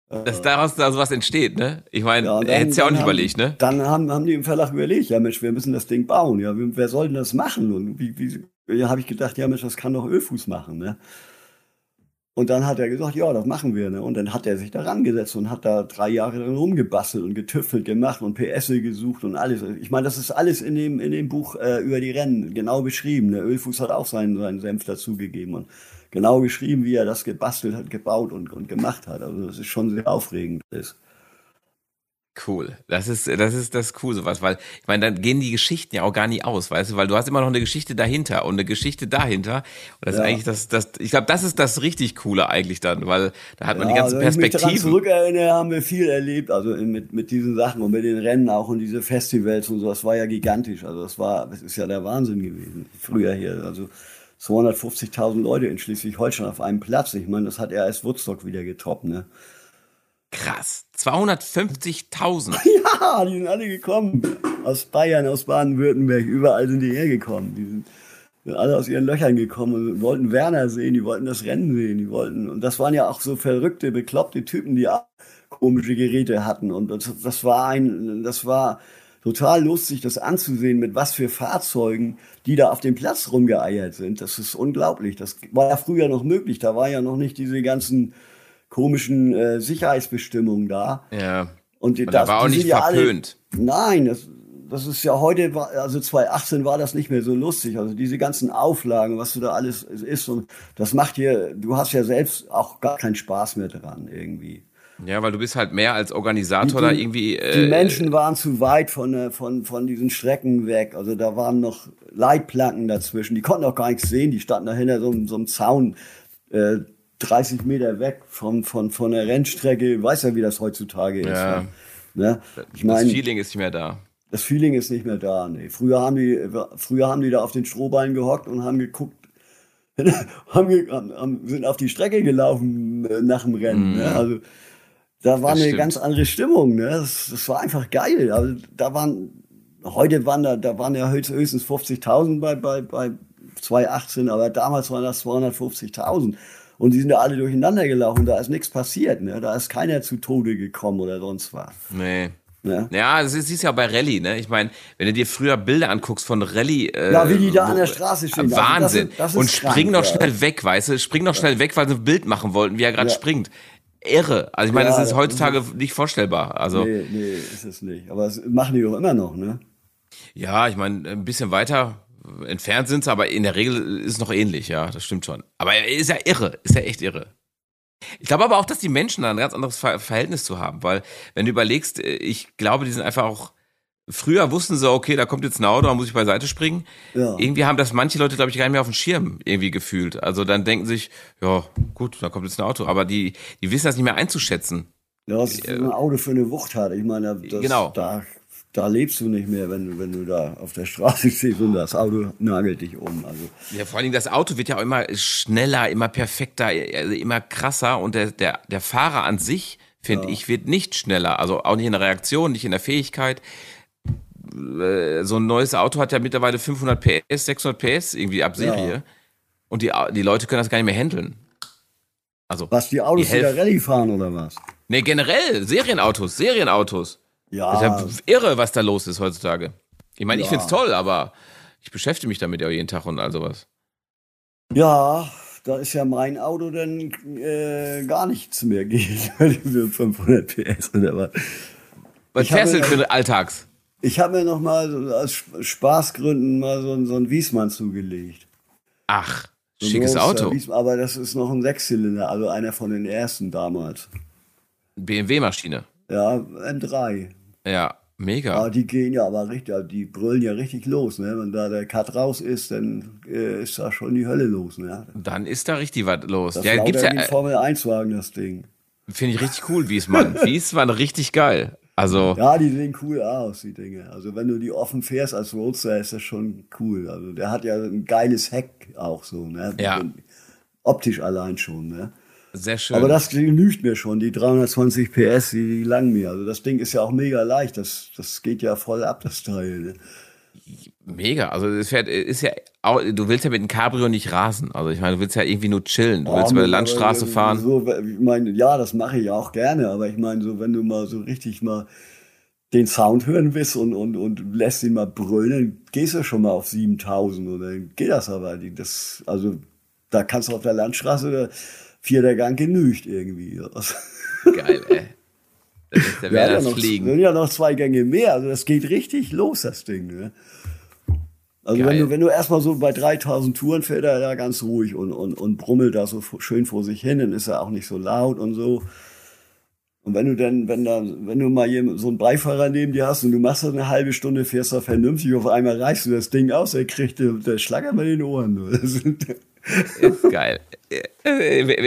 Dass daraus da sowas entsteht, ne? Ich meine, Ja, er hätte es ja auch nicht haben, überlegt, ne? Dann haben, haben die im Verlag überlegt, ja Mensch, wir müssen das Ding bauen. Ja, wer soll denn das machen? Und wie, wie ja, habe ich gedacht, ja Mensch, das kann doch Ölfuß machen, ne? Und dann hat er gesagt, ja, das machen wir. Ne? Und dann hat er sich da rangesetzt und hat da drei Jahre dran rumgebastelt und getüftelt gemacht und PS gesucht und alles. Ich meine, das ist alles in dem, in dem Buch äh, über die Rennen genau beschrieben. Der Ölfuß hat auch seinen, seinen Senf dazugegeben und genau geschrieben, wie er das gebastelt hat, gebaut und, und gemacht hat. Also das ist schon sehr aufregend. Das. Cool. Das ist, das ist das cool sowas, weil ich meine, dann gehen die Geschichten ja auch gar nie aus, weißt du, weil du hast immer noch eine Geschichte dahinter und eine Geschichte dahinter. Und das ist Ja. eigentlich das, das, ich glaube, das ist das richtig Coole eigentlich dann, weil da hat man die Ja, ganzen wenn ich mich daran zurückerinnere, haben wir viel erlebt, also mit, mit diesen Sachen und mit den Rennen auch und diese Festivals und so, das war ja gigantisch. Also das war, das ist ja der Wahnsinn gewesen. Früher hier, also 250.000 Leute in Schleswig-Holstein auf einem Platz. Ich meine, das hat er als Woodstock wieder getoppt, ne? Krass. 250.000. Ja, die sind alle gekommen. Aus Bayern, aus Baden-Württemberg, überall sind die hergekommen. Die sind, sind alle aus ihren Löchern gekommen und wollten Werner sehen, die wollten das Rennen sehen, die wollten. Und das waren ja auch so verrückte, bekloppte Typen, die auch komische Geräte hatten. Und das, das war ein, das war total lustig, das anzusehen, mit was für Fahrzeugen, die da auf dem Platz rumgeeiert sind. Das ist unglaublich. Das war ja früher noch möglich. Da war ja noch nicht diese ganzen komischen äh, Sicherheitsbestimmungen da. Ja. Und, die, Und das, da war auch die nicht ja alle- verpönt. Nein, das, das ist ja heute, also 2018 war das nicht mehr so lustig. Also diese ganzen Auflagen, was du da alles ist und das macht dir, du hast ja selbst auch gar keinen Spaß mehr dran irgendwie. Ja, weil du bist halt mehr als Organisator da irgendwie. Die Äh, Menschen waren zu weit von, der- von, von diesen Strecken weg. Also da waren noch Leitplanken dazwischen. Die konnten auch gar nichts sehen. Die standen da hinter so, einem- so einem Zaun äh, 30 Meter weg von, von, von der Rennstrecke. Weiß ja, wie das heutzutage ist. Ja. Ne? Ich das meine, Feeling ist nicht mehr da. das Feeling ist nicht mehr da. Nee. Früher, haben die, früher haben die da auf den Strohballen gehockt und haben geguckt, haben, haben, sind auf die Strecke gelaufen äh, nach dem Rennen. Ne? Also da war Mhm. Das eine stimmt. ganz andere Stimmung. Ne? Das, das war einfach geil. Also, da waren heute waren da, da waren ja höchst- höchstens 50.000 bei, bei, bei 2018, aber damals waren das 250.000. Und die sind da alle durcheinander gelaufen. Da ist nichts passiert. Ne? Da ist keiner zu Tode gekommen oder sonst was. Nee. Ne? Ja, das ist, ist ja auch bei Rallye, ne? Ich meine, wenn du dir früher Bilder anguckst von Rallye. Äh, Ja, wie die da wo- an der Straße stehen. Also das Wahnsinn. ist- das ist und krank, spring noch ja. schnell weg, weißt du? Spring noch schnell weg, weil sie ein Bild machen wollten, wie er gerade Ja. springt. Irre. Also ich meine, Ja, das ist das heutzutage nicht vorstellbar. Also Nee, nee, ist es nicht. Aber das machen die doch immer noch, ne? ja, ich meine, ein bisschen weiter entfernt sind sie, aber in der Regel ist es noch ähnlich, ja, das stimmt schon. Aber er ist ja irre, ist ja echt irre. Ich glaube aber auch, dass die Menschen da ein ganz anderes Ver Verhältnis zu haben, weil wenn du überlegst, äh, ich glaube, die sind einfach auch Früher wussten sie, okay, da kommt jetzt ein Auto, da muss ich beiseite springen. Ja. Irgendwie haben das manche Leute, glaube ich, gar nicht mehr auf dem Schirm irgendwie gefühlt. Also dann denken sich, ja, gut, da kommt jetzt ein Auto. Aber die, die wissen das nicht mehr einzuschätzen. Ja, was ein Auto für eine Wucht hat. Ich meine, das, Genau. da, da lebst du nicht mehr, wenn, du- wenn du da auf der Straße stehst und das Auto nagelt dich um. Also, Ja, vor allen Dingen das Auto wird ja auch immer schneller, immer perfekter, also immer krasser und der, der, der Fahrer an sich, finde ich, wird nicht schneller. Also auch nicht in der Reaktion, nicht in der Fähigkeit. Äh, So ein neues Auto hat ja mittlerweile 500 PS, 600 PS irgendwie ab Serie. Ja. Und die, die Leute können das gar nicht mehr handeln. Also, was, die Autos, Die die, da Rallye fahren oder was? nee, generell, Serienautos, Serienautos. Ja, Das ist ja irre, was da los ist heutzutage. Ich meine, ich Ja. find's toll, aber ich beschäftige mich damit ja jeden Tag und all sowas. ja, da ist ja mein Auto dann äh, gar nichts mehr geht. Diese 500 PS oder was. Was Ich fährst du denn für Alltags? Ich habe mir noch mal so aus Spaßgründen mal so, ein- so ein Wiesmann zugelegt. Ach, So schickes Auto. Wiesmann, aber das ist noch ein Sechszylinder, also einer von den ersten damals. BMW-Maschine. Ja, M3. Ja, mega. Aber die gehen ja aber richtig, die brüllen ja richtig los, ne? Wenn da der Cut raus ist, dann äh, ist da schon die Hölle los, ne? Dann ist da richtig was los. Das ja, gibt's ja, wie ein äh, Formel 1 Wagen, das Ding. finde ich richtig cool, Wiesmann. Wiesmann richtig geil. Also, Ja, die sehen cool aus, die Dinge. Also wenn du die offen fährst als Roadster, ist das schon cool. Also der hat ja ein geiles Heck auch so, ne? Ja. Optisch allein schon, ne? Sehr schön. Aber das genügt mir schon, die 320 PS, die, die langen mir. Also das Ding ist ja auch mega leicht, das, das geht ja voll ab, das Teil. Ne? mega. Also, es fährt, ist ja, auch, du willst ja mit dem Cabrio nicht rasen. Also, ich meine, du willst ja irgendwie nur chillen. Du willst über die Landstraße aber, fahren. So, ich meine, ja, das mache ich auch gerne, aber ich meine, so wenn du mal so richtig mal den Sound hören willst und, und, und lässt ihn mal brüllen, gehst du schon mal auf 7000 und dann geht das aber. Das, also da kannst du auf der Landstraße, der vierter Gang genügt irgendwie. Geil, ey. Das ist der Ja, wäre ja noch, Fliegen. sind ja noch zwei Gänge mehr. Also das geht richtig los, das Ding. Ne? Also wenn du, wenn du erstmal so bei 3000 Touren fährt er da ganz ruhig und, und, und brummelt da so schön vor sich hin, dann ist er auch nicht so laut und so. Und wenn du dann, wenn da, wenn du mal so einen Beifahrer neben dir hast und du machst das eine halbe Stunde, fährst da vernünftig, auf einmal reißt du das Ding aus, er kriegt der, der Schlager mal den Ohren. Ist geil.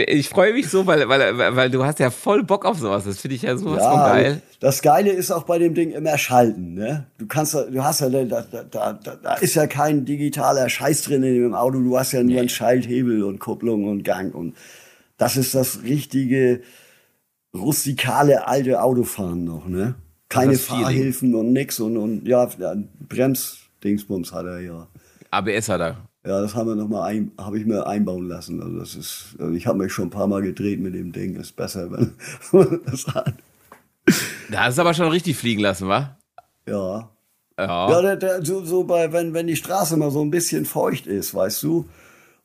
Ich freue mich so, weil, weil, weil du hast ja voll Bock auf sowas. Das finde ich ja sowas von geil. Das Geile ist auch bei dem Ding immer Schalten. Ne? Du kannst, da- du hast ja, da, da, da, da, ist ja kein digitaler Scheiß drin in dem Auto. Du hast ja nur einen Schalthebel und Kupplung und Gang und das ist das richtige rustikale alte Autofahren noch. Ne? Keine Feeling. Fahrhilfen und nix und, und ja, Bremsdingsbums hat er ja. ABS hat er. Ja, das haben wir noch mal ein, habe ich mir einbauen lassen. Also das ist, also ich habe mich schon ein paar Mal gedreht mit dem Ding. Ist besser, wenn man das hat. Da hast du aber schon richtig fliegen lassen, wa? Ja, Ja, ja der, der, so, so bei, wenn, wenn die Straße mal so ein bisschen feucht ist, weißt du,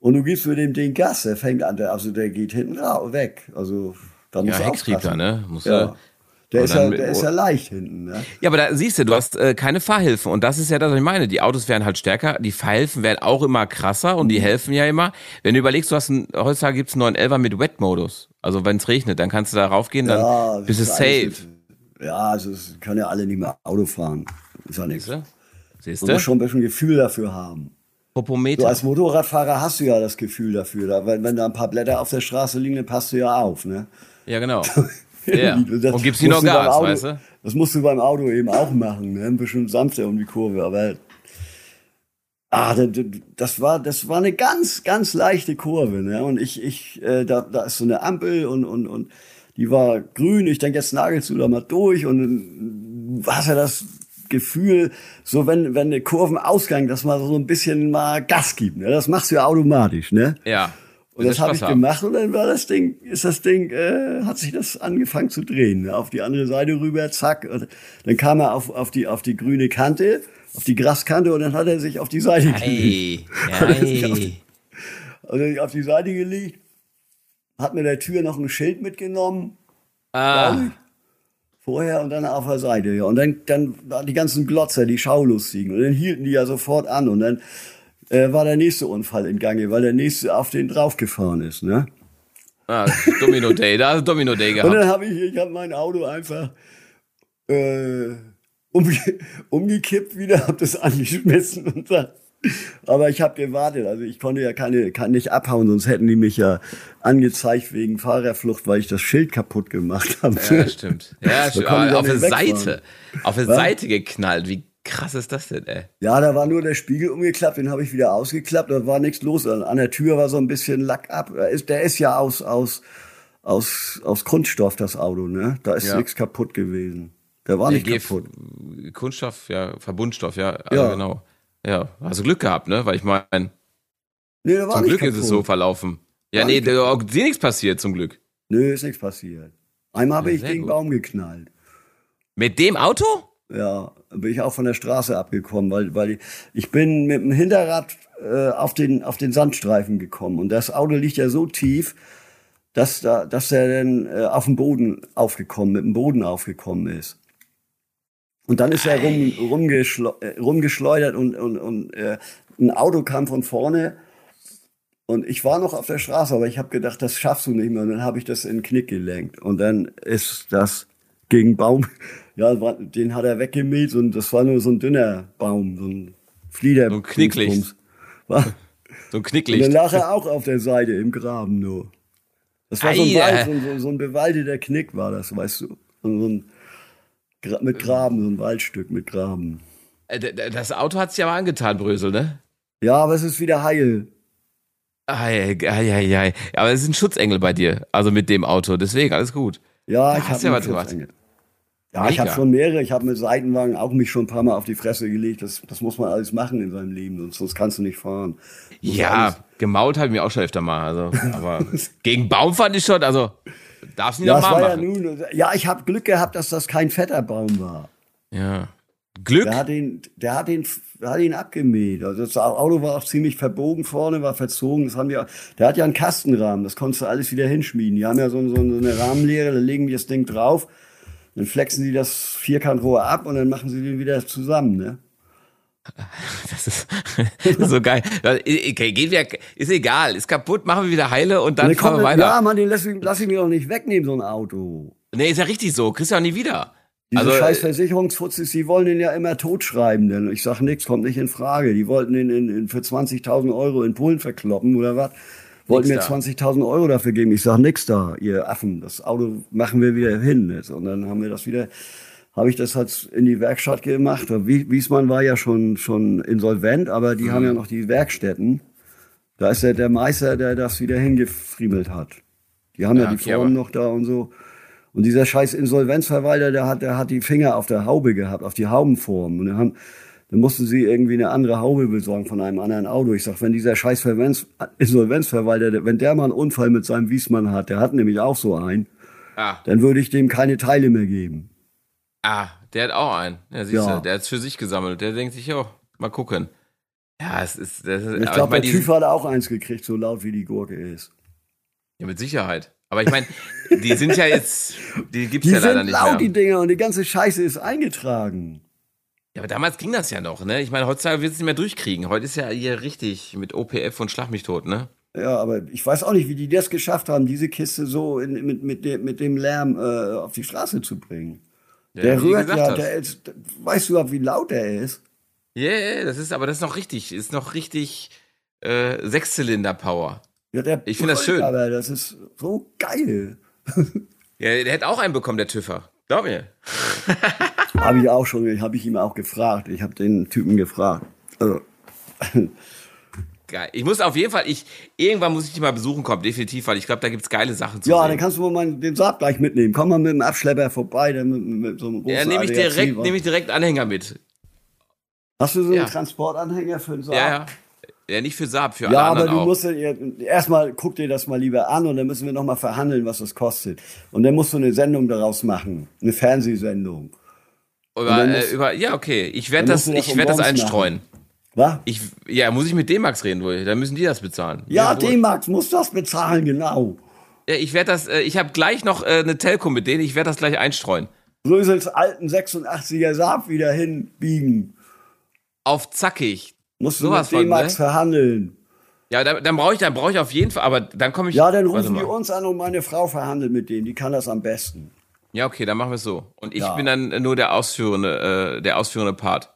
und du gibst mit dem Ding Gas, der fängt an, der, also der geht hinten weg. Also da muss ja, Hecktriebler, ne? Muss ja. Der, ist ja, der ist ja leicht hinten. Ne? Ja, aber da siehst du, du hast äh, keine Fahrhilfen. Und das ist ja das, was ich meine. Die Autos werden halt stärker, die Fahrhilfen werden auch immer krasser und die mhm. helfen ja immer. Wenn du überlegst, du hast einen, heutzutage gibt's einen 911 mit Wet-Modus. Also wenn es regnet, dann kannst du da raufgehen, dann ja, bist du safe. Ja, also es können ja alle nicht mehr Auto fahren. Ist ja nichts. Siehst du? Man muss schon ein bisschen Gefühl dafür haben. Popometer. Du als Motorradfahrer hast du ja das Gefühl dafür. Da, wenn, wenn da ein paar Blätter auf der Straße liegen, dann passt du ja auf, ne? Ja, genau. ja. Und gibst die noch Gas, Auto, weißt du? Das musst du beim Auto eben auch machen, ne? Ein bisschen sanfter um die Kurve, aber Ah, das war, das war eine ganz, ganz leichte Kurve, ne? Und ich, ich, äh, da, da ist so eine Ampel und, und, und die war grün. Ich denke, jetzt nagelst du da mal durch und hast ja das Gefühl, so wenn, wenn der Kurvenausgang, dass man so ein bisschen mal Gas gibt. Ne? Das machst du ja automatisch, ne? Ja. Und das habe ich haben. gemacht und dann war das Ding, ist das Ding, äh, hat sich das angefangen zu drehen. Auf die andere Seite rüber, zack. Und dann kam er auf, auf, die, auf die grüne Kante, auf die Graskante und dann hat er sich auf die Seite gelegt. Also auf die Seite gelegt, hat mir der Tür noch ein Schild mitgenommen. Ah vorher und dann auf der Seite. Ja. Und dann, dann die ganzen Glotzer, die Schaulustigen. Und dann hielten die ja sofort an. Und dann äh, war der nächste Unfall in Gange, weil der nächste auf den draufgefahren ist. Ne? Ah, Domino Day, da hast Domino Day gehabt. Und dann habe ich, ich habe mein Auto einfach äh, umge umgekippt wieder, habe das angeschmissen und dann aber ich habe gewartet, also ich konnte ja keine, kann nicht abhauen, sonst hätten die mich ja angezeigt wegen Fahrerflucht, weil ich das Schild kaputt gemacht habe. Ja, stimmt. Ja, stimmt. Auf der Seite, auf der Seite geknallt. Wie krass ist das denn, ey? Ja, da war nur der Spiegel umgeklappt, den habe ich wieder ausgeklappt, da war nichts los. An der Tür war so ein bisschen Lack ab. Der ist, ja aus, aus, aus, aus Kunststoff, das Auto, ne? Da ist ja. nichts kaputt gewesen. Der war der nicht kaputt. Kunststoff, ja, Verbundstoff, ja, also ja. genau. Ja, hast du Glück gehabt, ne? Weil ich meine, nee, zum Glück kaputt. ist es so verlaufen. Ja, war nee, da ist dir nichts passiert, zum Glück. Nö, ist nichts passiert. Einmal habe ja, ich gegen gut. Baum geknallt. Mit dem Auto? Ja, bin ich auch von der Straße abgekommen, weil, weil ich, bin mit dem Hinterrad äh, auf, den, auf den Sandstreifen gekommen. Und das Auto liegt ja so tief, dass, da, dass er dann äh, auf dem Boden aufgekommen, mit dem Boden aufgekommen ist. Und dann ist er rum, rumgeschle äh, rumgeschleudert und, und, und äh, ein Auto kam von vorne. Und ich war noch auf der Straße, aber ich habe gedacht, das schaffst du nicht mehr. Und dann habe ich das in den Knick gelenkt. Und dann ist das gegen Baum, ja, den hat er weggemäht und das war nur so ein dünner Baum, so ein Flieder. So ein Knicklicht. So ein Knicklicht. Und dann lag er auch auf der Seite im Graben nur. Das war so ein, Wald, so, so, ein bewaldeter Knick war das, weißt du. Und so ein, mit Graben, so ein Waldstück mit Graben. Äh, das Auto hat sich aber angetan, Brösel, ne? Ja, aber es ist wieder heil. Ei, ei, ei, ei. Aber es ist ein Schutzengel bei dir, also mit dem Auto, deswegen alles gut. Ja, da ich habe ja was gemacht. Ja, Mega. ich habe schon mehrere. Ich habe mit Seitenwagen auch mich schon ein paar Mal auf die Fresse gelegt. Das, das muss man alles machen in seinem Leben, sonst, sonst kannst du nicht fahren. Ja, gemault habe ich mir auch schon öfter mal. Also, aber gegen Baum fand ich schon, also Darfst du nicht ja, nochmal machen. Ja, nun, ja, ich habe Glück gehabt, dass das kein fetter Baum war. Ja. Glück? Der hat ihn, der hat ihn, der hat ihn abgemäht. Also das Auto war auch ziemlich verbogen vorne, war verzogen. Das haben die, der hat ja einen Kastenrahmen, das konntest du alles wieder hinschmieden. Die haben ja so, so eine Rahmenlehre, da legen die das Ding drauf, dann flexen die das Vierkantrohr ab und dann machen sie den wieder zusammen, ne? Das ist, so geil. Okay, geht wieder, ist egal, ist kaputt, machen wir wieder heile und dann fahren wir weiter. Ja, Mann, den lass ich, lass ich mir doch nicht wegnehmen, so ein Auto. Nee, ist ja richtig so. Kriegst du auch nie wieder. Diese also, scheiß Versicherungsfutzis, die wollen den ja immer totschreiben, denn ich sag nix, kommt nicht in Frage. Die wollten den in, in für 20.000 Euro in Polen verkloppen oder was. Wollten mir 20.000 Euro dafür geben. Ich sag nix da, ihr Affen. Das Auto machen wir wieder hin. Jetzt. Und dann haben wir das wieder habe ich das halt in die Werkstatt gemacht. Wiesmann war ja schon, schon insolvent, aber die mhm. haben ja noch die Werkstätten. Da ist ja der Meister, der das wieder hingefriemelt hat. Die haben ja, ja die okay, Formen noch da und so. Und dieser scheiß Insolvenzverwalter, der hat, der hat die Finger auf der Haube gehabt, auf die Haubenform. Und dann, haben, dann mussten sie irgendwie eine andere Haube besorgen von einem anderen Auto. Ich sag, wenn dieser scheiß Insolvenzverwalter, wenn der mal einen Unfall mit seinem Wiesmann hat, der hat nämlich auch so einen, ah. dann würde ich dem keine Teile mehr geben. Ah, Der hat auch einen. Ja, siehst Ja. du, der hat es für sich gesammelt. Der denkt sich, oh, mal gucken. Ja, es ist. Das ist Ich glaube, der die- Typ hat auch eins gekriegt, so laut wie die Gurke ist. Ja, mit Sicherheit. Aber ich meine, die sind ja jetzt. Die gibt's Die ja leider sind nicht laut, mehr. die Dinger, und die ganze Scheiße ist eingetragen. Ja, aber damals ging das ja noch, ne? Ich meine, heutzutage wird es nicht mehr durchkriegen. Heute ist ja hier richtig mit OPF und Schlag mich tot, ne? Ja, aber ich weiß auch nicht, wie die das geschafft haben, diese Kiste so in, mit, mit, dem, mit dem Lärm äh, auf die Straße zu bringen. Ja, der rührt ja, der ist, weißt du überhaupt, wie laut der ist? Ja, yeah, das ist, aber das ist noch richtig, ist noch richtig äh, Sechszylinder-Power. Ja, der Ich find das schön. Aber das ist so geil. Ja, der hätte auch einen bekommen, der Tüffer. Glaub mir. Habe ich auch schon, habe ich ihm auch gefragt. Ich habe den Typen gefragt. Also, Geil. Ich muss auf jeden Fall, ich, irgendwann muss ich dich mal besuchen kommen, definitiv, weil ich glaube, da gibt's geile Sachen zu ja, sehen. dann kannst du mal den Saab gleich mitnehmen. Komm mal mit dem Abschlepper vorbei, dann mit, mit so einem großen ja, nehme ich direkt, was. nehme ich direkt Anhänger mit. Hast du so einen Ja. Transportanhänger für den Saab? Ja, ja. Ja, nicht für Saab, für Ja, alle aber anderen du auch. musst ja, erstmal guck dir das mal lieber an und dann müssen wir noch mal verhandeln, was das kostet. Und dann musst du eine Sendung daraus machen, eine Fernsehsendung. Über, äh, über, ja, okay. Ich werde das, ich werde das einstreuen. Was? Ich, ja, muss ich mit D-Max reden wohl? Dann müssen die das bezahlen. Ja, wohl. D-Max muss das bezahlen, genau. Ja, ich werde das, äh, ich habe gleich noch äh, eine Telco mit denen, ich werde das gleich einstreuen. Rösels alten 86er Saab wieder hinbiegen. Auf zackig. Musst du mit von, D-Max ne? verhandeln. Ja, dann, dann brauche ich, dann brauche ich auf jeden Fall, aber dann komme ich. Ja, dann rufen die uns an und meine Frau verhandelt mit denen. Die kann das am besten. Ja, okay, dann machen wir es so. Und ich Ja. bin dann nur der ausführende, äh, der ausführende Part.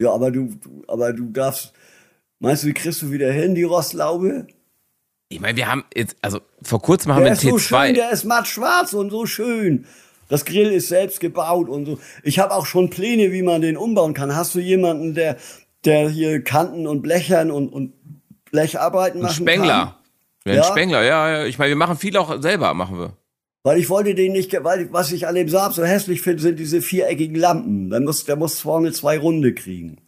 Ja, aber du, du- aber du darfst. Meinst du, die kriegst du wieder hin, die Rostlaube? Ich meine, wir haben jetzt, also vor kurzem haben Der wir ist einen so T2. schön, der ist matt schwarz und so schön. Das Grill ist selbst gebaut und so. Ich habe auch schon Pläne, wie man den umbauen kann. Hast du jemanden, der, der hier Kanten und Blechern und, und Blecharbeiten ein machen Spengler. kann? Ja, Ja? ein Spengler, ja, ja. Ich meine, wir machen viel auch selber, machen wir. Weil ich wollte den nicht, weil was ich an dem Saab so hässlich finde, sind diese viereckigen Lampen. Der muss, der muss vorne zwei Runde kriegen.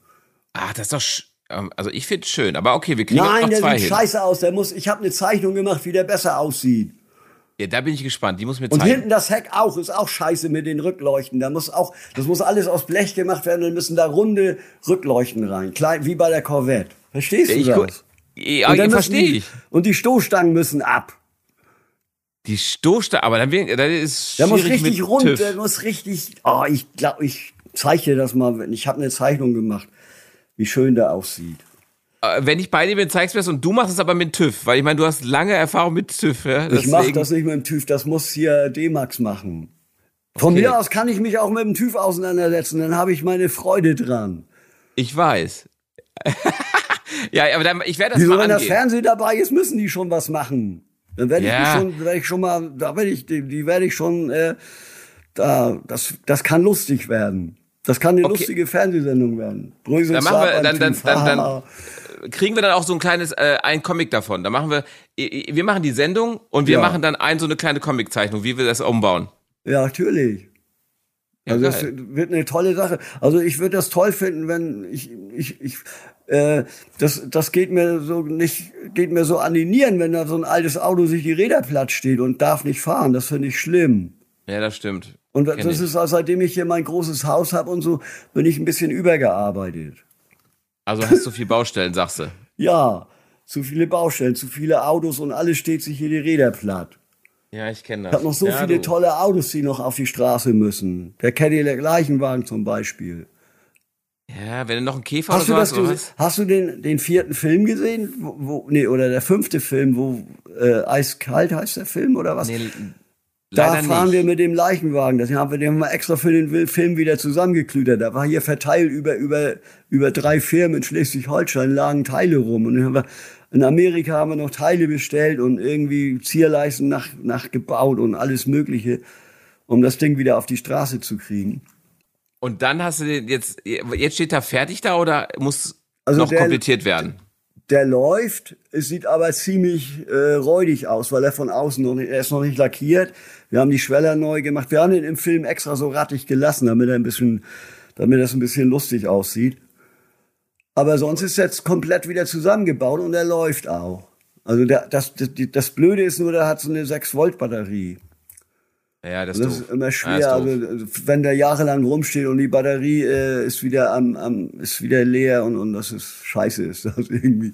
Ach, das ist doch, sch- ähm, also ich finde es schön, aber okay, wir kriegen Nein, noch der zwei sieht hin. scheiße aus. Der muss, ich habe eine Zeichnung gemacht, wie der besser aussieht. Ja, da bin ich gespannt, die muss mir Und zeigen. hinten das Heck auch, ist auch scheiße mit den Rückleuchten. Da muss auch, das muss alles aus Blech gemacht werden, dann müssen da runde Rückleuchten rein. Klein, wie bei der Corvette. Verstehst Ja, du ich das? ja, Und dann müssen verstehe ich. Und die Stoßstangen müssen ab. Die Stoßstange, aber dann, wär- dann ist Der muss richtig mit rund, TÜV. der muss richtig, oh, ich glaube, ich dir das mal. Ich habe eine Zeichnung gemacht, wie schön der aussieht. Äh, Wenn ich bei dir bin, zeigst du das und du machst es aber mit TÜV, weil ich meine, du hast lange Erfahrung mit TÜV. Ja? Ich mache das nicht mit dem TÜV, das muss hier D-Max machen. Von Okay. mir aus kann ich mich auch mit dem TÜV auseinandersetzen, dann habe ich meine Freude dran. Ich weiß. ja, aber dann, ich werde das Wieso, mal wenn das angehen. Fernsehen dabei ist, müssen die schon was machen. Dann werde ich, Ja. schon, werde ich schon mal, da werde ich, die, die werde ich schon, äh, da, das, das kann lustig werden. Das kann eine Okay. lustige Fernsehsendung werden. Brösel, Dann machen wir- dann- dann- dann- dann-. Kriegen wir dann auch so ein kleines, äh, ein Comic davon. Da machen wir, wir machen die Sendung und wir Ja. machen dann ein, so eine kleine Comiczeichnung, wie wir das umbauen. Ja, natürlich. Ja, Also geil. wird eine tolle Sache. Also ich würde das toll finden, wenn ich ich ich äh, das das geht mir so nicht geht mir so an die Nieren, wenn da so ein altes Auto sich die Räder platt steht und darf nicht fahren. Das finde ich schlimm. Ja, das stimmt. Und Kenn das ich. ist auch, seitdem ich hier mein großes Haus habe und so, bin ich ein bisschen übergearbeitet. Also hast du viel Baustellen, sagst du. Ja, zu viele Baustellen, zu viele Autos und alles steht sich hier die Räder platt. Ja, ich kenne das. Ich habe noch so ja, viele du. tolle Autos, die noch auf die Straße müssen. Der Cadillac Leichenwagen zum Beispiel. Ja, wenn du noch einen Käfer Hast du, oder das so hast, oder was? hast du den, den vierten Film gesehen? Wo, wo, nee, oder der fünfte Film, wo äh, Eiskalt heißt der Film oder was? Nee, da fahren nicht. wir mit dem Leichenwagen. Das haben wir, den haben wir extra für den Film wieder zusammengeklütert. Da war hier verteilt über, über, über drei Firmen in Schleswig-Holstein lagen Teile rum. Und dann haben wir, in Amerika haben wir noch Teile bestellt und irgendwie Zierleisten nach, nachgebaut und alles Mögliche, um das Ding wieder auf die Straße zu kriegen. Und dann hast du den jetzt, jetzt steht er fertig da oder muss Also noch der- komplettiert werden? Der läuft, es sieht aber ziemlich äh, räudig aus, weil er von außen noch nicht, er ist noch nicht lackiert. Wir haben die Schweller neu gemacht. Wir haben ihn im Film extra so rattig gelassen, damit er ein bisschen, damit das ein bisschen lustig aussieht. Aber sonst ist er jetzt komplett wieder zusammengebaut und er läuft auch. Also der, das, das, das Blöde ist nur, der hat so eine 6 Volt Batterie. Ja, das, Das ist immer schwer. ist doof. wenn der jahrelang Ja, rumsteht, ist also, wenn der jahrelang rumsteht und die Batterie äh, ist wieder am, am, ist wieder leer und, und das ist scheiße, ist das irgendwie.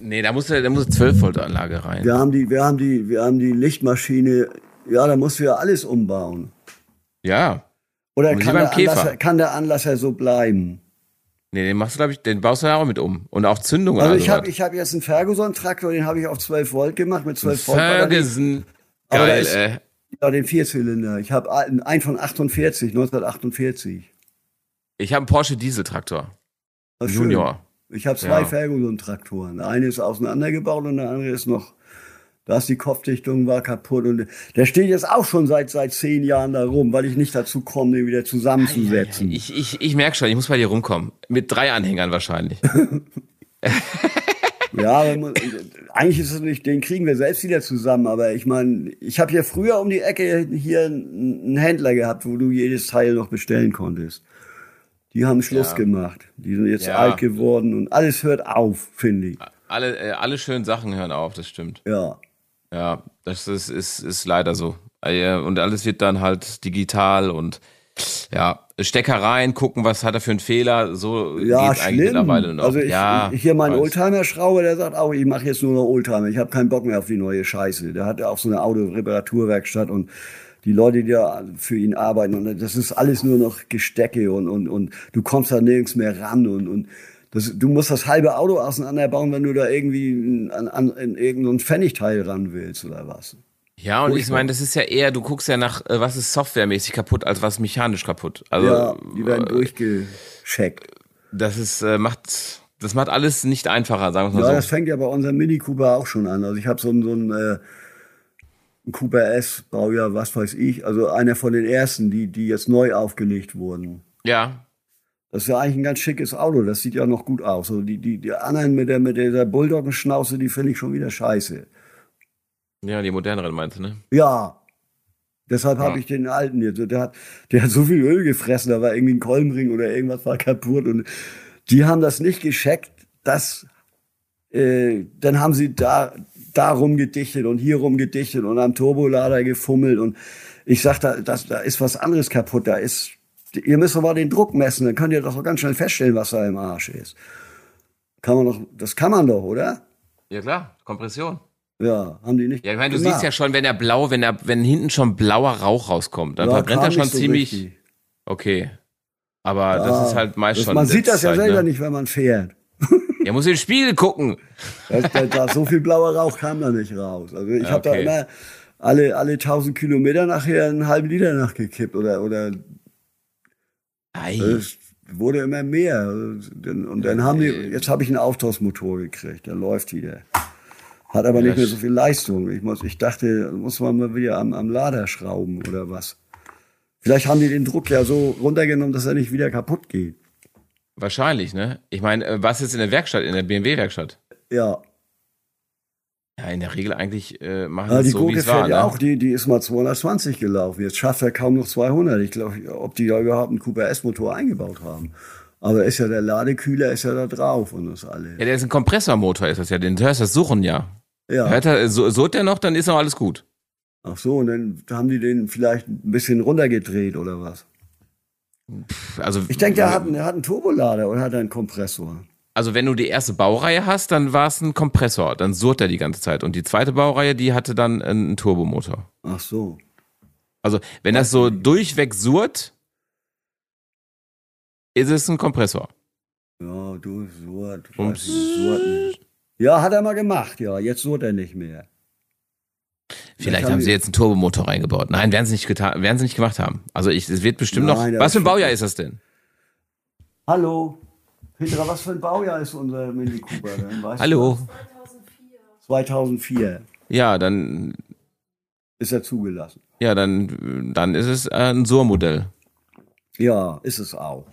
Nee, da muss da muss 12 Volt Anlage rein. Wir haben die, wir haben die, wir haben die Lichtmaschine. Ja, da musst du ja alles umbauen. Ja. Oder kann der. Anlasser, kann der Anlasser so bleiben? Nee, den machst du, glaube ich, den baust du ja auch mit um. Und auch Zündung Also ich habe ich hab jetzt einen Ferguson-Traktor, den habe ich auf 12 Volt gemacht mit 12 Volt. Ferguson. Geil, äh. Ja, den Vierzylinder. Ich habe einen von 48, 1948. Ich habe einen Porsche Dieseltraktor. Ist schön. Junior. Ich habe zwei Ja. Ferguson-Traktoren. Eine ist auseinandergebaut und der andere ist noch, da ist die Kopfdichtung war kaputt und der steht jetzt auch schon seit seit zehn Jahren da rum, weil ich nicht dazu komme, den wieder zusammenzusetzen. Ich, ich, ich merke schon, ich muss bei dir rumkommen. Mit drei Anhängern wahrscheinlich. Ja, man, eigentlich ist es nicht, den kriegen wir selbst wieder zusammen, aber ich meine, ich habe hier früher um die Ecke hier einen einen Händler gehabt, wo du jedes Teil noch bestellen konntest. Die haben Schluss Ja. gemacht. Die sind jetzt Ja. alt geworden und alles hört auf, finde ich. Alle, äh, alle schönen Sachen hören auf, das stimmt. Ja. Ja, das ist, ist, ist leider so. Äh, Und alles wird dann halt digital und ja, Stecker rein, gucken, was hat er für einen Fehler. So Ja, geht's eigentlich mittlerweile noch. Also ich, ja, hier mein. Oldtimer-Schrauber, der sagt auch, ich mache jetzt nur noch Oldtimer. Ich habe keinen Bock mehr auf die neue Scheiße. Der hat ja auch so eine Autoreparaturwerkstatt und die Leute, die da für ihn arbeiten, und das ist alles nur noch Gestecke und, und, und du kommst da nirgends mehr ran und, und das, du musst das halbe Auto auseinanderbauen, wenn du da irgendwie an, an, in irgendein Pfennigteil ran willst oder was. Ja, und ich meine, das ist ja eher, du guckst ja nach, äh, was ist softwaremäßig kaputt, als was mechanisch kaputt. Also, ja, die werden äh, durchgecheckt. das ist, äh, macht, das macht alles nicht einfacher, sagen wir Ja, mal das so. fängt ja bei unserem Mini Cooper auch schon an. Also ich habe so einen, so einen äh, Cooper S, Baujahr, was weiß ich, also einer von den ersten, die, die jetzt neu aufgelegt wurden. Ja, Das ist ja eigentlich ein ganz schickes Auto, das sieht ja noch gut aus. Also die, die, die anderen mit der, mit der Bulldoggenschnauze, die finde ich schon wieder scheiße. Ja, die moderneren meinst du, ne? Ja. Deshalb Ja. habe ich den alten jetzt. Der hat, der hat so viel Öl gefressen, da war irgendwie ein Kolbenring oder irgendwas war kaputt. Und die haben das nicht gescheckt, dass äh, dann haben sie da, da rumgedichtet und hier rumgedichtet und am Turbolader gefummelt. Und ich sag, da, das, da ist was anderes kaputt. Da ist, ihr müsst doch mal den Druck messen, dann könnt ihr doch ganz schnell feststellen, was da im Arsch ist. Kann man doch, das kann man doch, oder? Ja klar, Kompression. Ja, haben die nicht. Ja, ich meine, du gemacht. siehst ja schon, wenn der blau, wenn der, wenn hinten schon blauer Rauch rauskommt, dann Ja, verbrennt er schon so ziemlich. richtig. Okay. Aber Ja, das ist halt meist das- schon. Man sieht das ja selber ne? nicht, wenn man fährt. Er muss in den Spiegel gucken. Da, da, da, so viel blauer Rauch kam da nicht raus. Also ich Ja, habe da immer alle, alle 1000 Kilometer nachher einen halben Liter nachgekippt oder, oder Ei. es wurde immer mehr. Also, Und dann haben die, jetzt habe ich einen Auftauschmotor gekriegt, der läuft wieder. Hat aber Ja, nicht mehr so viel Leistung. Ich, muss, ich dachte, muss man mal wieder am, am Lader schrauben oder was. Vielleicht haben die den Druck ja so runtergenommen, dass er nicht wieder kaputt geht. Wahrscheinlich, ne? Ich meine, äh, was jetzt in der Werkstatt, in der BMW-Werkstatt? Ja, Ja, in der Regel eigentlich äh, machen es die so, Gurke fährt ja Ne? auch, die, die ist mal 220 gelaufen. Jetzt schafft er kaum noch 200. Ich glaube, ob die da überhaupt einen Cooper S-Motor eingebaut haben. Aber ist ja der Ladekühler ist ja da drauf und das alles. Ja, der ist ein Kompressormotor, ist das ja. Den hörst du das Suchen ja. Ja. Hört er, so, so der noch, dann ist noch alles gut. Ach so, und dann haben die den vielleicht ein bisschen runtergedreht oder was? Also, Ich denke, der hat, einen- der hat einen Turbolader oder hat einen Kompressor? also wenn du die erste Baureihe hast, dann war es ein Kompressor, dann surrt er die ganze Zeit. Und die zweite Baureihe, die hatte dann einen Turbomotor. Ach so. Also wenn das so durchweg surrt, ist es ein Kompressor. Ja, du. Und weiß nicht, Surt nicht. Ja, hat er mal gemacht, ja. Jetzt surt er nicht mehr. Vielleicht haben sie jetzt einen Turbomotor reingebaut. Nein, werden sie nicht getan, werden sie nicht gemacht haben. Also ich, es wird bestimmt Nein, noch. Was für ein Baujahr ist das denn? Hallo. Petra, was für ein Baujahr ist unser Mini Cooper denn? Weißt Hallo. Du? 2004 Ja, dann, ist er zugelassen. ja, dann, dann ist es äh, ein Sur-Modell. Ja, ist es auch.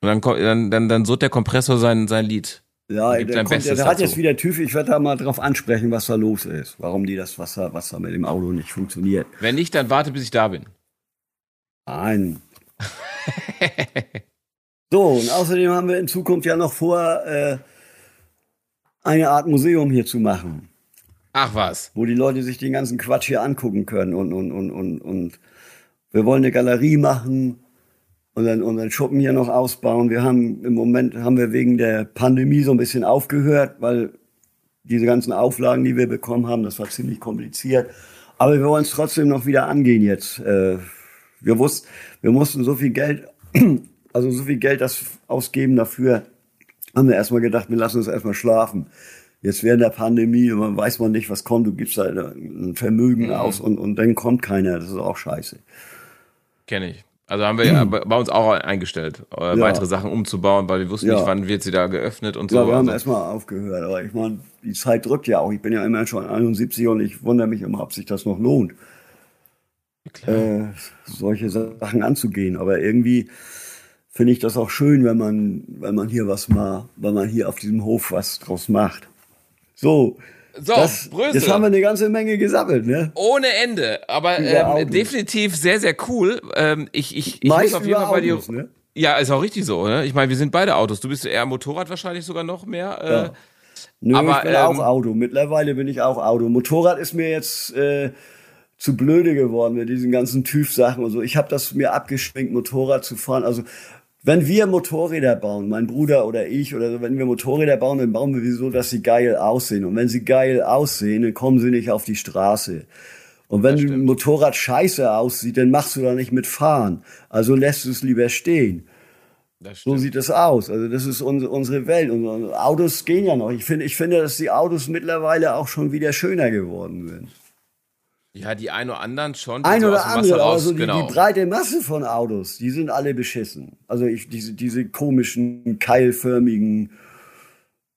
Und dann, dann, dann, dann surrt der Kompressor sein, sein Lied. Ja, der, kommt, der, hat jetzt wieder TÜV. Ich werde da mal drauf ansprechen, was da los ist. Warum die das, was da, was da mit dem Auto nicht funktioniert. Wenn nicht, dann warte, bis ich da bin. Nein. so, und außerdem haben wir in Zukunft ja noch vor, äh, eine Art Museum hier zu machen. Ach was. Wo die Leute sich den ganzen Quatsch hier angucken können und, und, und, und, und wir wollen eine Galerie machen und dann unseren Schuppen hier noch ausbauen. Wir haben im Moment haben wir wegen der Pandemie so ein bisschen aufgehört, weil diese ganzen Auflagen, die wir bekommen haben, das war ziemlich kompliziert. Aber wir wollen es trotzdem noch wieder angehen jetzt. Äh, wir wussten, wir mussten so viel Geld, also so viel Geld das ausgeben dafür, haben wir erstmal gedacht, wir lassen uns erstmal schlafen. Jetzt während der Pandemie, man weiß man nicht, was kommt, du gibst da ein Vermögen mhm. aus und, und dann kommt keiner. Das ist auch scheiße. Kenne ich. Also haben wir ja bei uns auch eingestellt, äh, ja. weitere Sachen umzubauen, weil wir wussten ja. nicht, wann wird sie da geöffnet und so. Ja, wir haben also. erstmal aufgehört. Aber ich meine, die Zeit drückt ja auch. Ich bin ja immer schon 71 und ich wundere mich immer, ob sich das noch lohnt, äh, solche Sachen anzugehen. Aber irgendwie finde ich das auch schön, wenn man, wenn man hier was mal, wenn man hier auf diesem Hof was draus macht. So. So, das, Brösel. Jetzt haben wir eine ganze Menge gesammelt, ne? Ohne Ende, aber ähm, definitiv sehr, sehr cool. Ähm, ich ich, ich muss auf jeden Fall bei dir. Ne? Ja, ist auch richtig so. Ne? Ich meine, wir sind beide Autos. Du bist eher Motorrad wahrscheinlich sogar noch mehr. Äh, ja. Nö, aber, ich bin ähm, auch Auto. Mittlerweile bin ich auch Auto. Motorrad ist mir jetzt äh, zu blöde geworden mit diesen ganzen TÜV-Sachen und so. Ich habe das mir abgeschminkt, Motorrad zu fahren. Also wenn wir Motorräder bauen, mein Bruder oder ich oder so, wenn wir Motorräder bauen, dann bauen wir so, dass sie geil aussehen. Und wenn sie geil aussehen, dann kommen sie nicht auf die Straße. Und wenn ein Motorrad scheiße aussieht, dann machst du da nicht mitfahren. Also lässt du es lieber stehen. So sieht es aus. Also das ist unsere, unsere Welt. Und Autos gehen ja noch. Ich finde, ich finde, dass die Autos mittlerweile auch schon wieder schöner geworden sind. Ja, die ein oder anderen schon. Ein oder andere, raus, also die, genau. die, breite Masse von Autos, die sind alle beschissen. Also ich, diese, diese komischen, keilförmigen.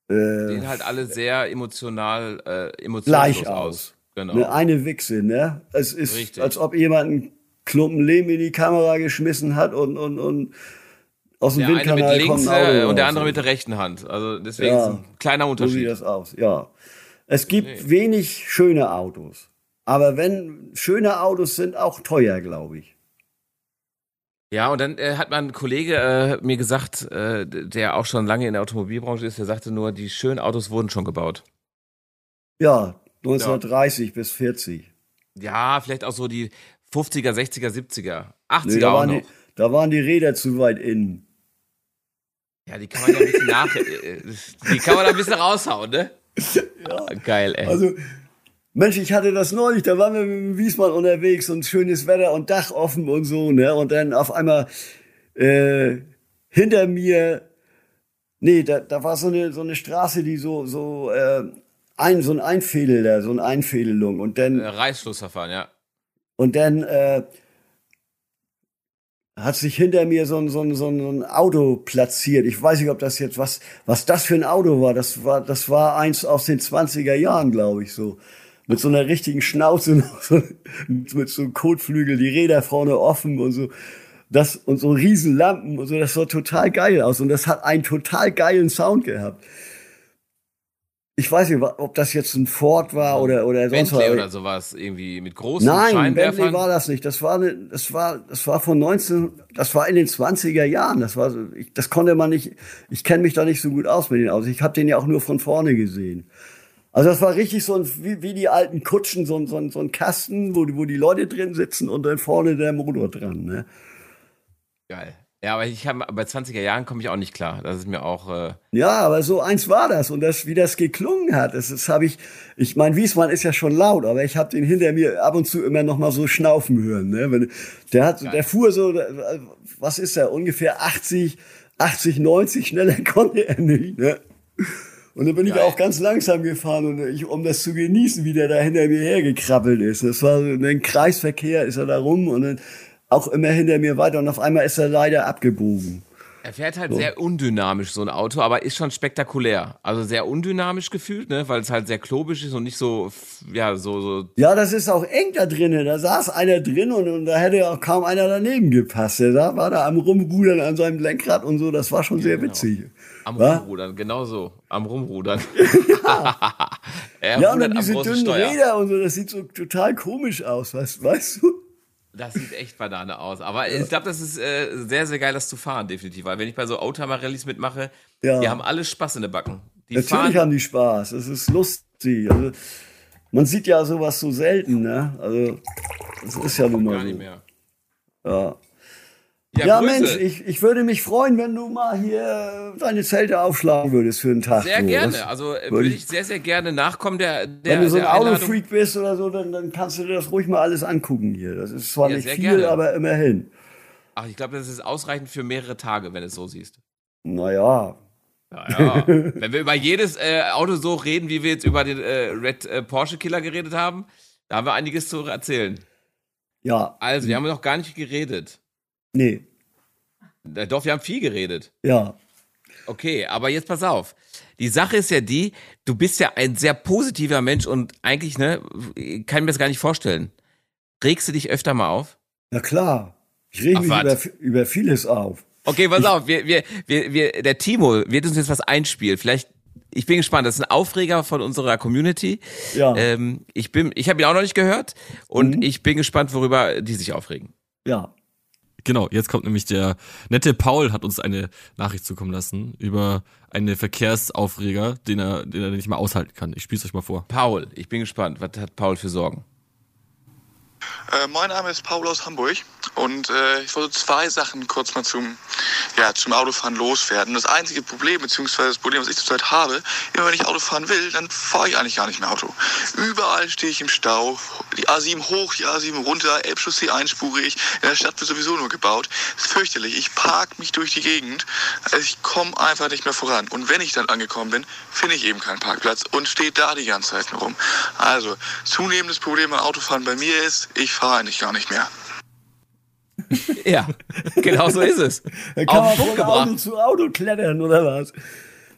Äh, Sehen halt alle sehr emotional, äh, emotional gleich aus. aus. Genau. Eine, eine Wichse, ne? Es ist, Richtig. als ob jemand einen Klumpen Lehm in die Kamera geschmissen hat und, und, und aus dem der Windkanal eine mit links äh, und der andere mit der rechten Hand. Also deswegen ja, ist ein kleiner Unterschied. So sieht das aus, ja. Es gibt nee. wenig schöne Autos. Aber wenn schöne Autos sind, auch teuer, glaube ich. Ja, und dann äh, hat mein Kollege äh, mir gesagt, äh, der auch schon lange in der Automobilbranche ist, der sagte nur, die schönen Autos wurden schon gebaut. Ja, 1930 ja. bis 40. Ja, vielleicht auch so die 50er, 60er, 70er, 80er nee, da auch noch. Die, da waren die Räder zu weit innen. Ja, die kann man ja ein bisschen nach, äh, die kann man da ein bisschen raushauen, ne? Ja. Geil, ey. Also Mensch, ich hatte das neulich, da waren wir mit dem Wiesmann unterwegs und schönes Wetter und Dach offen und so, ne? Und dann auf einmal äh, hinter mir, nee, da, da war so eine, so eine Straße, die so, so, äh, ein, so ein Einfädel da, so ein Einfädelung. Und dann. Äh, Reißschlussverfahren, ja. Und dann äh, hat sich hinter mir so ein, so, ein, so ein Auto platziert. Ich weiß nicht, ob das jetzt was, was das für ein Auto war. Das war, das war eins aus den 20er Jahren, glaube ich, so mit so einer richtigen Schnauze, mit so einem Kotflügel, die Räder vorne offen und so. Das, und so riesen Lampen und so, das sah total geil aus und das hat einen total geilen Sound gehabt. Ich weiß nicht, ob das jetzt ein Ford war oder oder sonst Bentley was. oder sowas irgendwie mit großen Nein, Bentley war das nicht. Das war eine, das war das war von 19 das war in den 20er Jahren. Das war ich, das konnte man nicht ich kenne mich da nicht so gut aus mit den Autos. Ich habe den ja auch nur von vorne gesehen. Also das war richtig so ein, wie, wie die alten Kutschen, so ein, so ein, so ein Kasten, wo, wo die Leute drin sitzen und dann vorne der Motor dran. Ne? Geil. Ja, aber ich habe bei 20er Jahren komme ich auch nicht klar. Das ist mir auch. Äh ja, aber so eins war das und das, wie das geklungen hat, das, das habe ich. Ich meine, Wiesmann ist ja schon laut, aber ich habe den hinter mir ab und zu immer noch mal so schnaufen hören. Ne? Wenn, der hat, Geil. der fuhr so, was ist er ungefähr 80, 80, 90 schneller konnte er nicht. Ne? Und dann bin Geil. ich auch ganz langsam gefahren, und ich, um das zu genießen, wie der da hinter mir hergekrabbelt ist. Das war so ein Kreisverkehr, ist er da rum und dann auch immer hinter mir weiter und auf einmal ist er leider abgebogen. Er fährt halt so. sehr undynamisch, so ein Auto, aber ist schon spektakulär. Also sehr undynamisch gefühlt, ne? weil es halt sehr klobisch ist und nicht so, ja, so, so. Ja, das ist auch eng da drinnen. Da saß einer drin und, und da hätte auch kaum einer daneben gepasst. Der war da am Rumrudern an seinem Lenkrad und so. Das war schon ja, sehr genau. witzig. Am Wa? Rumrudern, genau so. Am Rumrudern. ja, ja und dann diese dünnen Räder und so, das sieht so total komisch aus, weißt, weißt du? Das sieht echt Banane aus. Aber ich glaube, das ist äh, sehr, sehr geil, das zu fahren, definitiv. Weil wenn ich bei so Oldtimer-Rallys mitmache, ja. die haben alle Spaß in der Backen. Die Natürlich fahren haben die Spaß. Das ist lustig. Also, Man sieht ja sowas so selten, ne? Also, das ist ja nun mal Gar so. nicht mehr. Ja. Ja, Grüße. Mensch, ich, ich würde mich freuen, wenn du mal hier deine Zelte aufschlagen würdest für einen Tag. Sehr so. gerne. Das- Also äh, würde ich- ich sehr, sehr gerne nachkommen. Der, der, Wenn du so ein. Autofreak bist oder so, dann, dann kannst du dir das ruhig mal alles angucken hier. Das ist zwar Ja, nicht viel, gerne. aber immerhin. Ach, ich glaube, das ist ausreichend für mehrere Tage, wenn du es so siehst. Naja, Ja, ja. wenn wir über jedes äh, Auto so reden, wie wir jetzt über den äh, Red äh, Porsche Killer geredet haben, da haben wir einiges zu erzählen. ja, Also, wir haben noch gar nicht geredet. Nee, Äh, Doch, wir haben viel geredet. ja. Okay, aber jetzt pass auf. Die Sache ist ja die, du bist ja ein sehr positiver Mensch und eigentlich, ne, kann mir das gar nicht vorstellen. Regst du dich öfter mal auf? Na klar. Ich rege Ach, mich über, über vieles auf. Okay, pass auf, wir, wir, wir, wir, der Timo wird uns jetzt was einspielen. Vielleicht, ich bin gespannt, das ist ein Aufreger von unserer Community. Ja, Ähm, ich bin, ich habe ihn auch noch nicht gehört und Mhm. ich bin gespannt, worüber die sich aufregen. ja. Genau, jetzt kommt nämlich der nette Paul hat uns eine Nachricht zukommen lassen über einen Verkehrsaufreger, den er, den er nicht mal aushalten kann. Ich spiel's euch mal vor. Paul, ich bin gespannt, was hat Paul für Sorgen? Äh, mein Name ist Paul aus Hamburg und äh, ich wollte zwei Sachen kurz mal zum, ja, zum Autofahren loswerden. Das einzige Problem, beziehungsweise das Problem, was ich zurzeit habe, immer wenn ich Auto fahren will, dann fahre ich eigentlich gar nicht mehr Auto. Überall stehe ich im Stau, die A7 hoch, die A7 runter, Elbchaussee einspurig, in der Stadt wird sowieso nur gebaut. Das ist fürchterlich. Ich park mich durch die Gegend, also ich komme einfach nicht mehr voran. Und wenn ich dann angekommen bin, finde ich eben keinen Parkplatz und stehe da die ganze Zeit rum. Also, zunehmendes Problem beim Autofahren bei mir ist, ich fahre eigentlich gar nicht mehr. Ja, genau so ist es. Da kann Auf man von Auto zu Auto klettern oder was?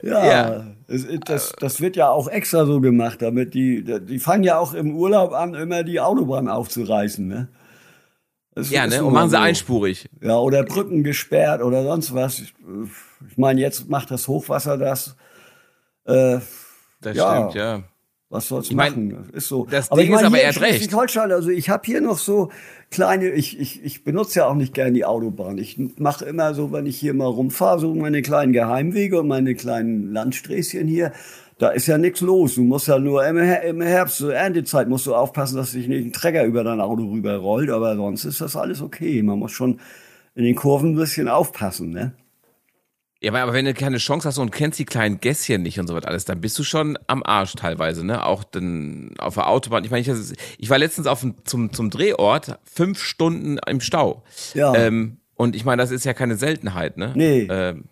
Ja, Ja. Es, das, das wird ja auch extra so gemacht, damit die, die fangen ja auch im Urlaub an, immer die Autobahn aufzureißen, ne? Das Ja, ne, und machen sie so. einspurig. Ja, oder Brücken gesperrt oder sonst was. Ich, ich meine, jetzt macht das Hochwasser das. Äh, Das Ja. stimmt, ja. Was soll's Ich mein, machen? Das ist so. das aber Ding ich ist meine, aber, er hat recht. Schleswig-Holstein, also ich habe hier noch so kleine, ich, ich, ich benutze ja auch nicht gerne die Autobahn. Ich mache immer so, wenn ich hier mal rumfahre, so meine kleinen Geheimwege und meine kleinen Landsträßchen hier. Da ist ja nichts los. Du musst ja nur im, im Herbst, so Erntezeit, musst du aufpassen, dass sich nicht ein Trecker über dein Auto rüberrollt. Aber sonst ist das alles okay. Man muss schon in den Kurven ein bisschen aufpassen, ne? Ja, aber- wenn du keine Chance hast und kennst die kleinen Gässchen nicht und so was alles, dann bist du schon am Arsch teilweise, ne? Auch dann auf der Autobahn. Ich meine, ich, ich war letztens auf dem, zum, zum Drehort fünf Stunden im Stau. Ja. Ähm, und ich meine, das ist ja keine Seltenheit, ne? Nee. Ähm,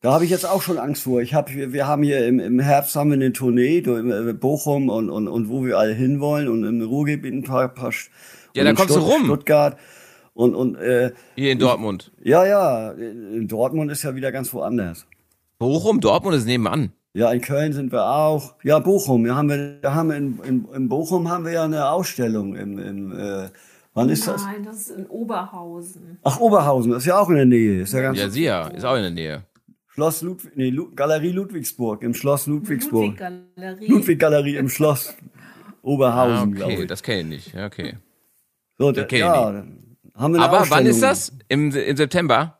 Da habe ich jetzt auch schon Angst vor. Ich hab, wir, wir haben hier im, im Herbst haben wir eine Tournee durch äh, Bochum und, und, und wo wir alle hinwollen und im Ruhrgebiet ein paar, paar Ja, da in kommst du rum. Stuttgart und und äh, hier in Dortmund. ja ja in Dortmund ist ja wieder ganz woanders. Bochum, Dortmund ist nebenan. Ja, in Köln sind wir auch. Ja, Bochum. Wir haben wir, da haben wir in, in, in Bochum haben wir ja eine Ausstellung im, im äh, wann ist das? Nein, das ist in Oberhausen. Ach, Oberhausen, das ist ja auch in der Nähe. Ist ja ganz Ja, sie ja, ist auch in der Nähe. Schloss Ludwig, nee, Lu Galerie Ludwigsburg, im Schloss Ludwigsburg. Ludwig-Galerie. Ludwig Galerie im Schloss Ah, Oberhausen, glaube okay, ich. das kenne ich nicht. Ja, okay. So, da, kenn ich ja, dann haben wir eine Aber wann ist das? Im, Im September?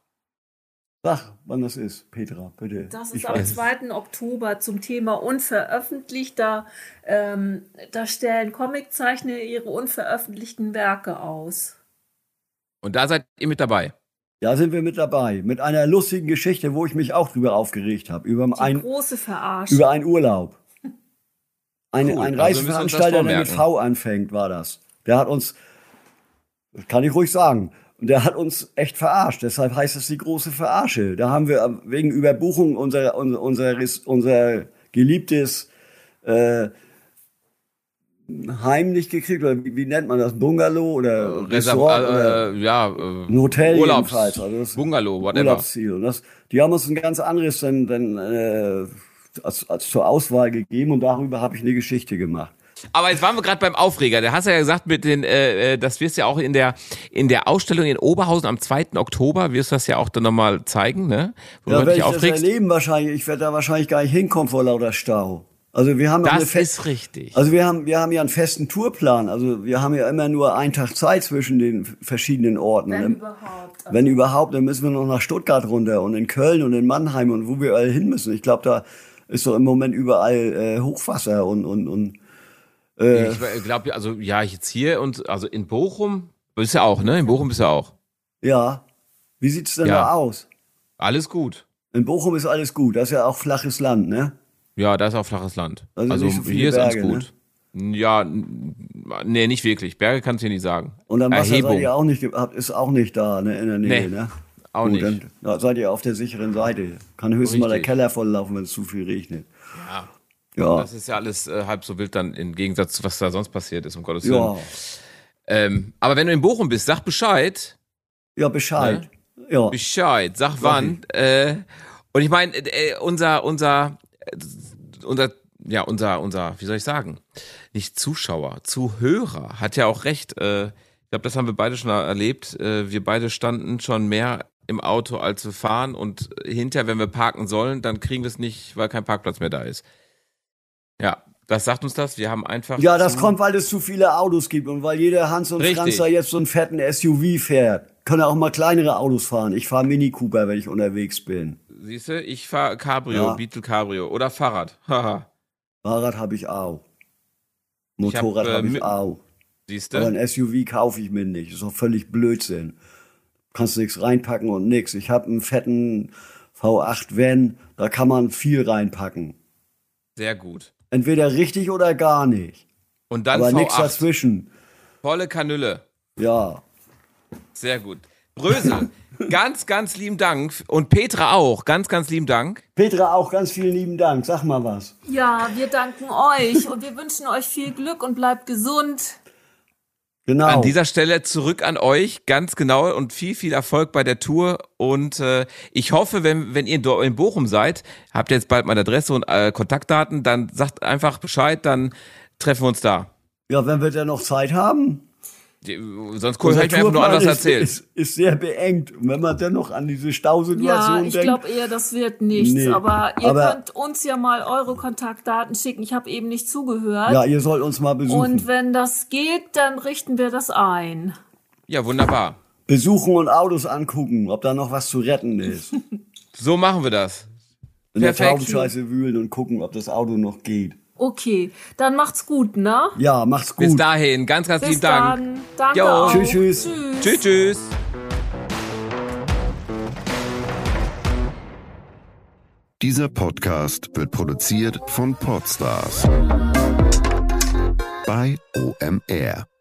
Sag, wann das ist, Petra, bitte. Das Ich ist am weiß es. 2. Oktober zum Thema unveröffentlicht. Da, ähm, da stellen Comiczeichner ihre unveröffentlichten Werke aus. Und da seid ihr mit dabei. Da sind wir mit dabei. Mit einer lustigen Geschichte, wo ich mich auch drüber aufgeregt habe. Über, Die ein, große Verarschung. über einen Urlaub. Ein, Cool, ein also Reiseveranstalter, der mit. V anfängt, war das. Der hat uns, das kann ich ruhig sagen, und der hat uns echt verarscht. Deshalb heißt es die große Verarsche. Da haben wir wegen Überbuchung unser, unser, unser, unser geliebtes äh, Heim nicht gekriegt. Oder wie, wie nennt man das? Bungalow oder Resort? oder äh, ja, äh, ein Hotel Urlaubs, jedenfalls. Also das- Bungalow, whatever. Urlaubsziel. Und das, die haben uns ein ganz anderes dann, dann äh, als, als zur Auswahl gegeben und darüber habe ich eine Geschichte gemacht. Aber jetzt waren wir gerade beim Aufreger. Da hast du ja gesagt, mit den, äh, äh, das wirst du ja auch in der in der Ausstellung in Oberhausen am 2. Oktober wirst du das ja auch dann nochmal zeigen, ne? Wo du werde dich ich das aufregst. erleben wahrscheinlich. Ich werde da wahrscheinlich gar nicht hinkommen vor lauter Stau. Also wir haben ja eine Das fe- ist richtig. also wir haben wir haben ja einen festen Tourplan. Also wir haben ja immer nur einen Tag Zeit zwischen den verschiedenen Orten. wenn überhaupt. Wenn überhaupt, dann müssen wir noch nach Stuttgart runter und in Köln und in Mannheim und wo wir alle hin müssen. Ich glaube, da ist doch im Moment überall äh, Hochwasser und und und Äh, Ich glaube, also ja, jetzt hier und also in Bochum bist ja auch, ne? In Bochum bist du auch. ja. Wie sieht's denn Ja. da aus? Alles gut. In Bochum ist alles gut. Das ist ja auch flaches Land, ne? Ja, da ist auch flaches Land. Also Also, so hier ist Berge, ne? alles gut. Ja, n- nee, nicht wirklich. Berge kannst du hier nicht sagen. Und dann Erhebung. ihr auch nicht, ist auch nicht da, ne, in der Nähe, Nee, ne? auch Gut, nicht. Dann da seid ihr auf der sicheren Seite. Kann höchstens mal der Richtig. Keller volllaufen, wenn es zu viel regnet. Ja. Ja. Das ist ja alles äh, halb so wild dann im Gegensatz zu was da sonst passiert ist, um Gottes Ja. Willen. Ähm, aber wenn du in Bochum bist, sag Bescheid. Ja, Bescheid. Ja. Bescheid, sag wann. Äh, und ich meine, äh, unser, unser, unser, ja, unser, unser, wie soll ich sagen? Nicht Zuschauer, Zuhörer hat ja auch recht. Äh, ich glaube, das haben wir beide schon erlebt. Äh, wir beide standen schon mehr im Auto, als wir fahren. Und hinterher, wenn wir parken sollen, dann kriegen wir es nicht, weil kein Parkplatz mehr da ist. Ja, das sagt uns das. Wir haben einfach. Ja, das kommt, weil es zu viele Autos gibt und weil jeder Hans und. Franz da jetzt so einen fetten SUV fährt. Können auch mal kleinere Autos fahren. Ich fahre Mini Cooper, wenn ich unterwegs bin. Siehst du, ich fahre Cabrio, Ja. Beetle Cabrio oder Fahrrad. Haha. Fahrrad habe ich auch. Ich hab, Motorrad äh, habe ich mit- auch. Siehst Aber du? ein SUV kaufe ich mir nicht. ist doch völlig Blödsinn. Kannst nichts reinpacken und nix. Ich habe einen fetten V8 Van, da kann man viel reinpacken. Sehr gut. Entweder richtig oder gar nicht. Und dann Aber nichts V8. dazwischen. Volle Kanülle. Ja. Sehr gut. Brösel, ganz, ganz lieben Dank. Und Petra auch. Ganz, ganz lieben Dank. Petra, auch ganz vielen lieben Dank. Sag mal was. Ja, wir danken euch und wir wünschen euch viel Glück und bleibt gesund. Genau. An dieser Stelle zurück an euch, ganz genau und viel, viel Erfolg bei der Tour. Und äh, ich hoffe, wenn, wenn ihr in Bochum seid, habt ihr jetzt bald meine Adresse und äh, Kontaktdaten, dann sagt einfach Bescheid, dann treffen wir uns da. ja, wenn wir denn noch Zeit haben. Die- Sonst habe ich mir einfach nur anders ist, erzählt. Ist, ist sehr beengt. Und wenn man dann noch an diese Stausituation Ja, ich denkt. glaube eher, das wird nichts. Nee, aber ihr aber- könnt uns ja mal eure Kontaktdaten schicken. Ich habe eben nicht zugehört. ja, ihr sollt uns mal besuchen. und wenn das geht, dann richten wir das ein. Ja, wunderbar. besuchen und Autos angucken, ob da noch was zu retten ist. So machen wir das. In der Perfekt. Taubenscheiße wühlen und gucken, ob das Auto noch geht. Okay, dann macht's gut, ne? Ja, macht's gut. Bis dahin, ganz, ganz Bis lieben Dank. dann. Danke Jo. auch. Tschüss, tschüss. Tschüss, tschüss. Dieser Podcast wird produziert von Podstars bei OMR.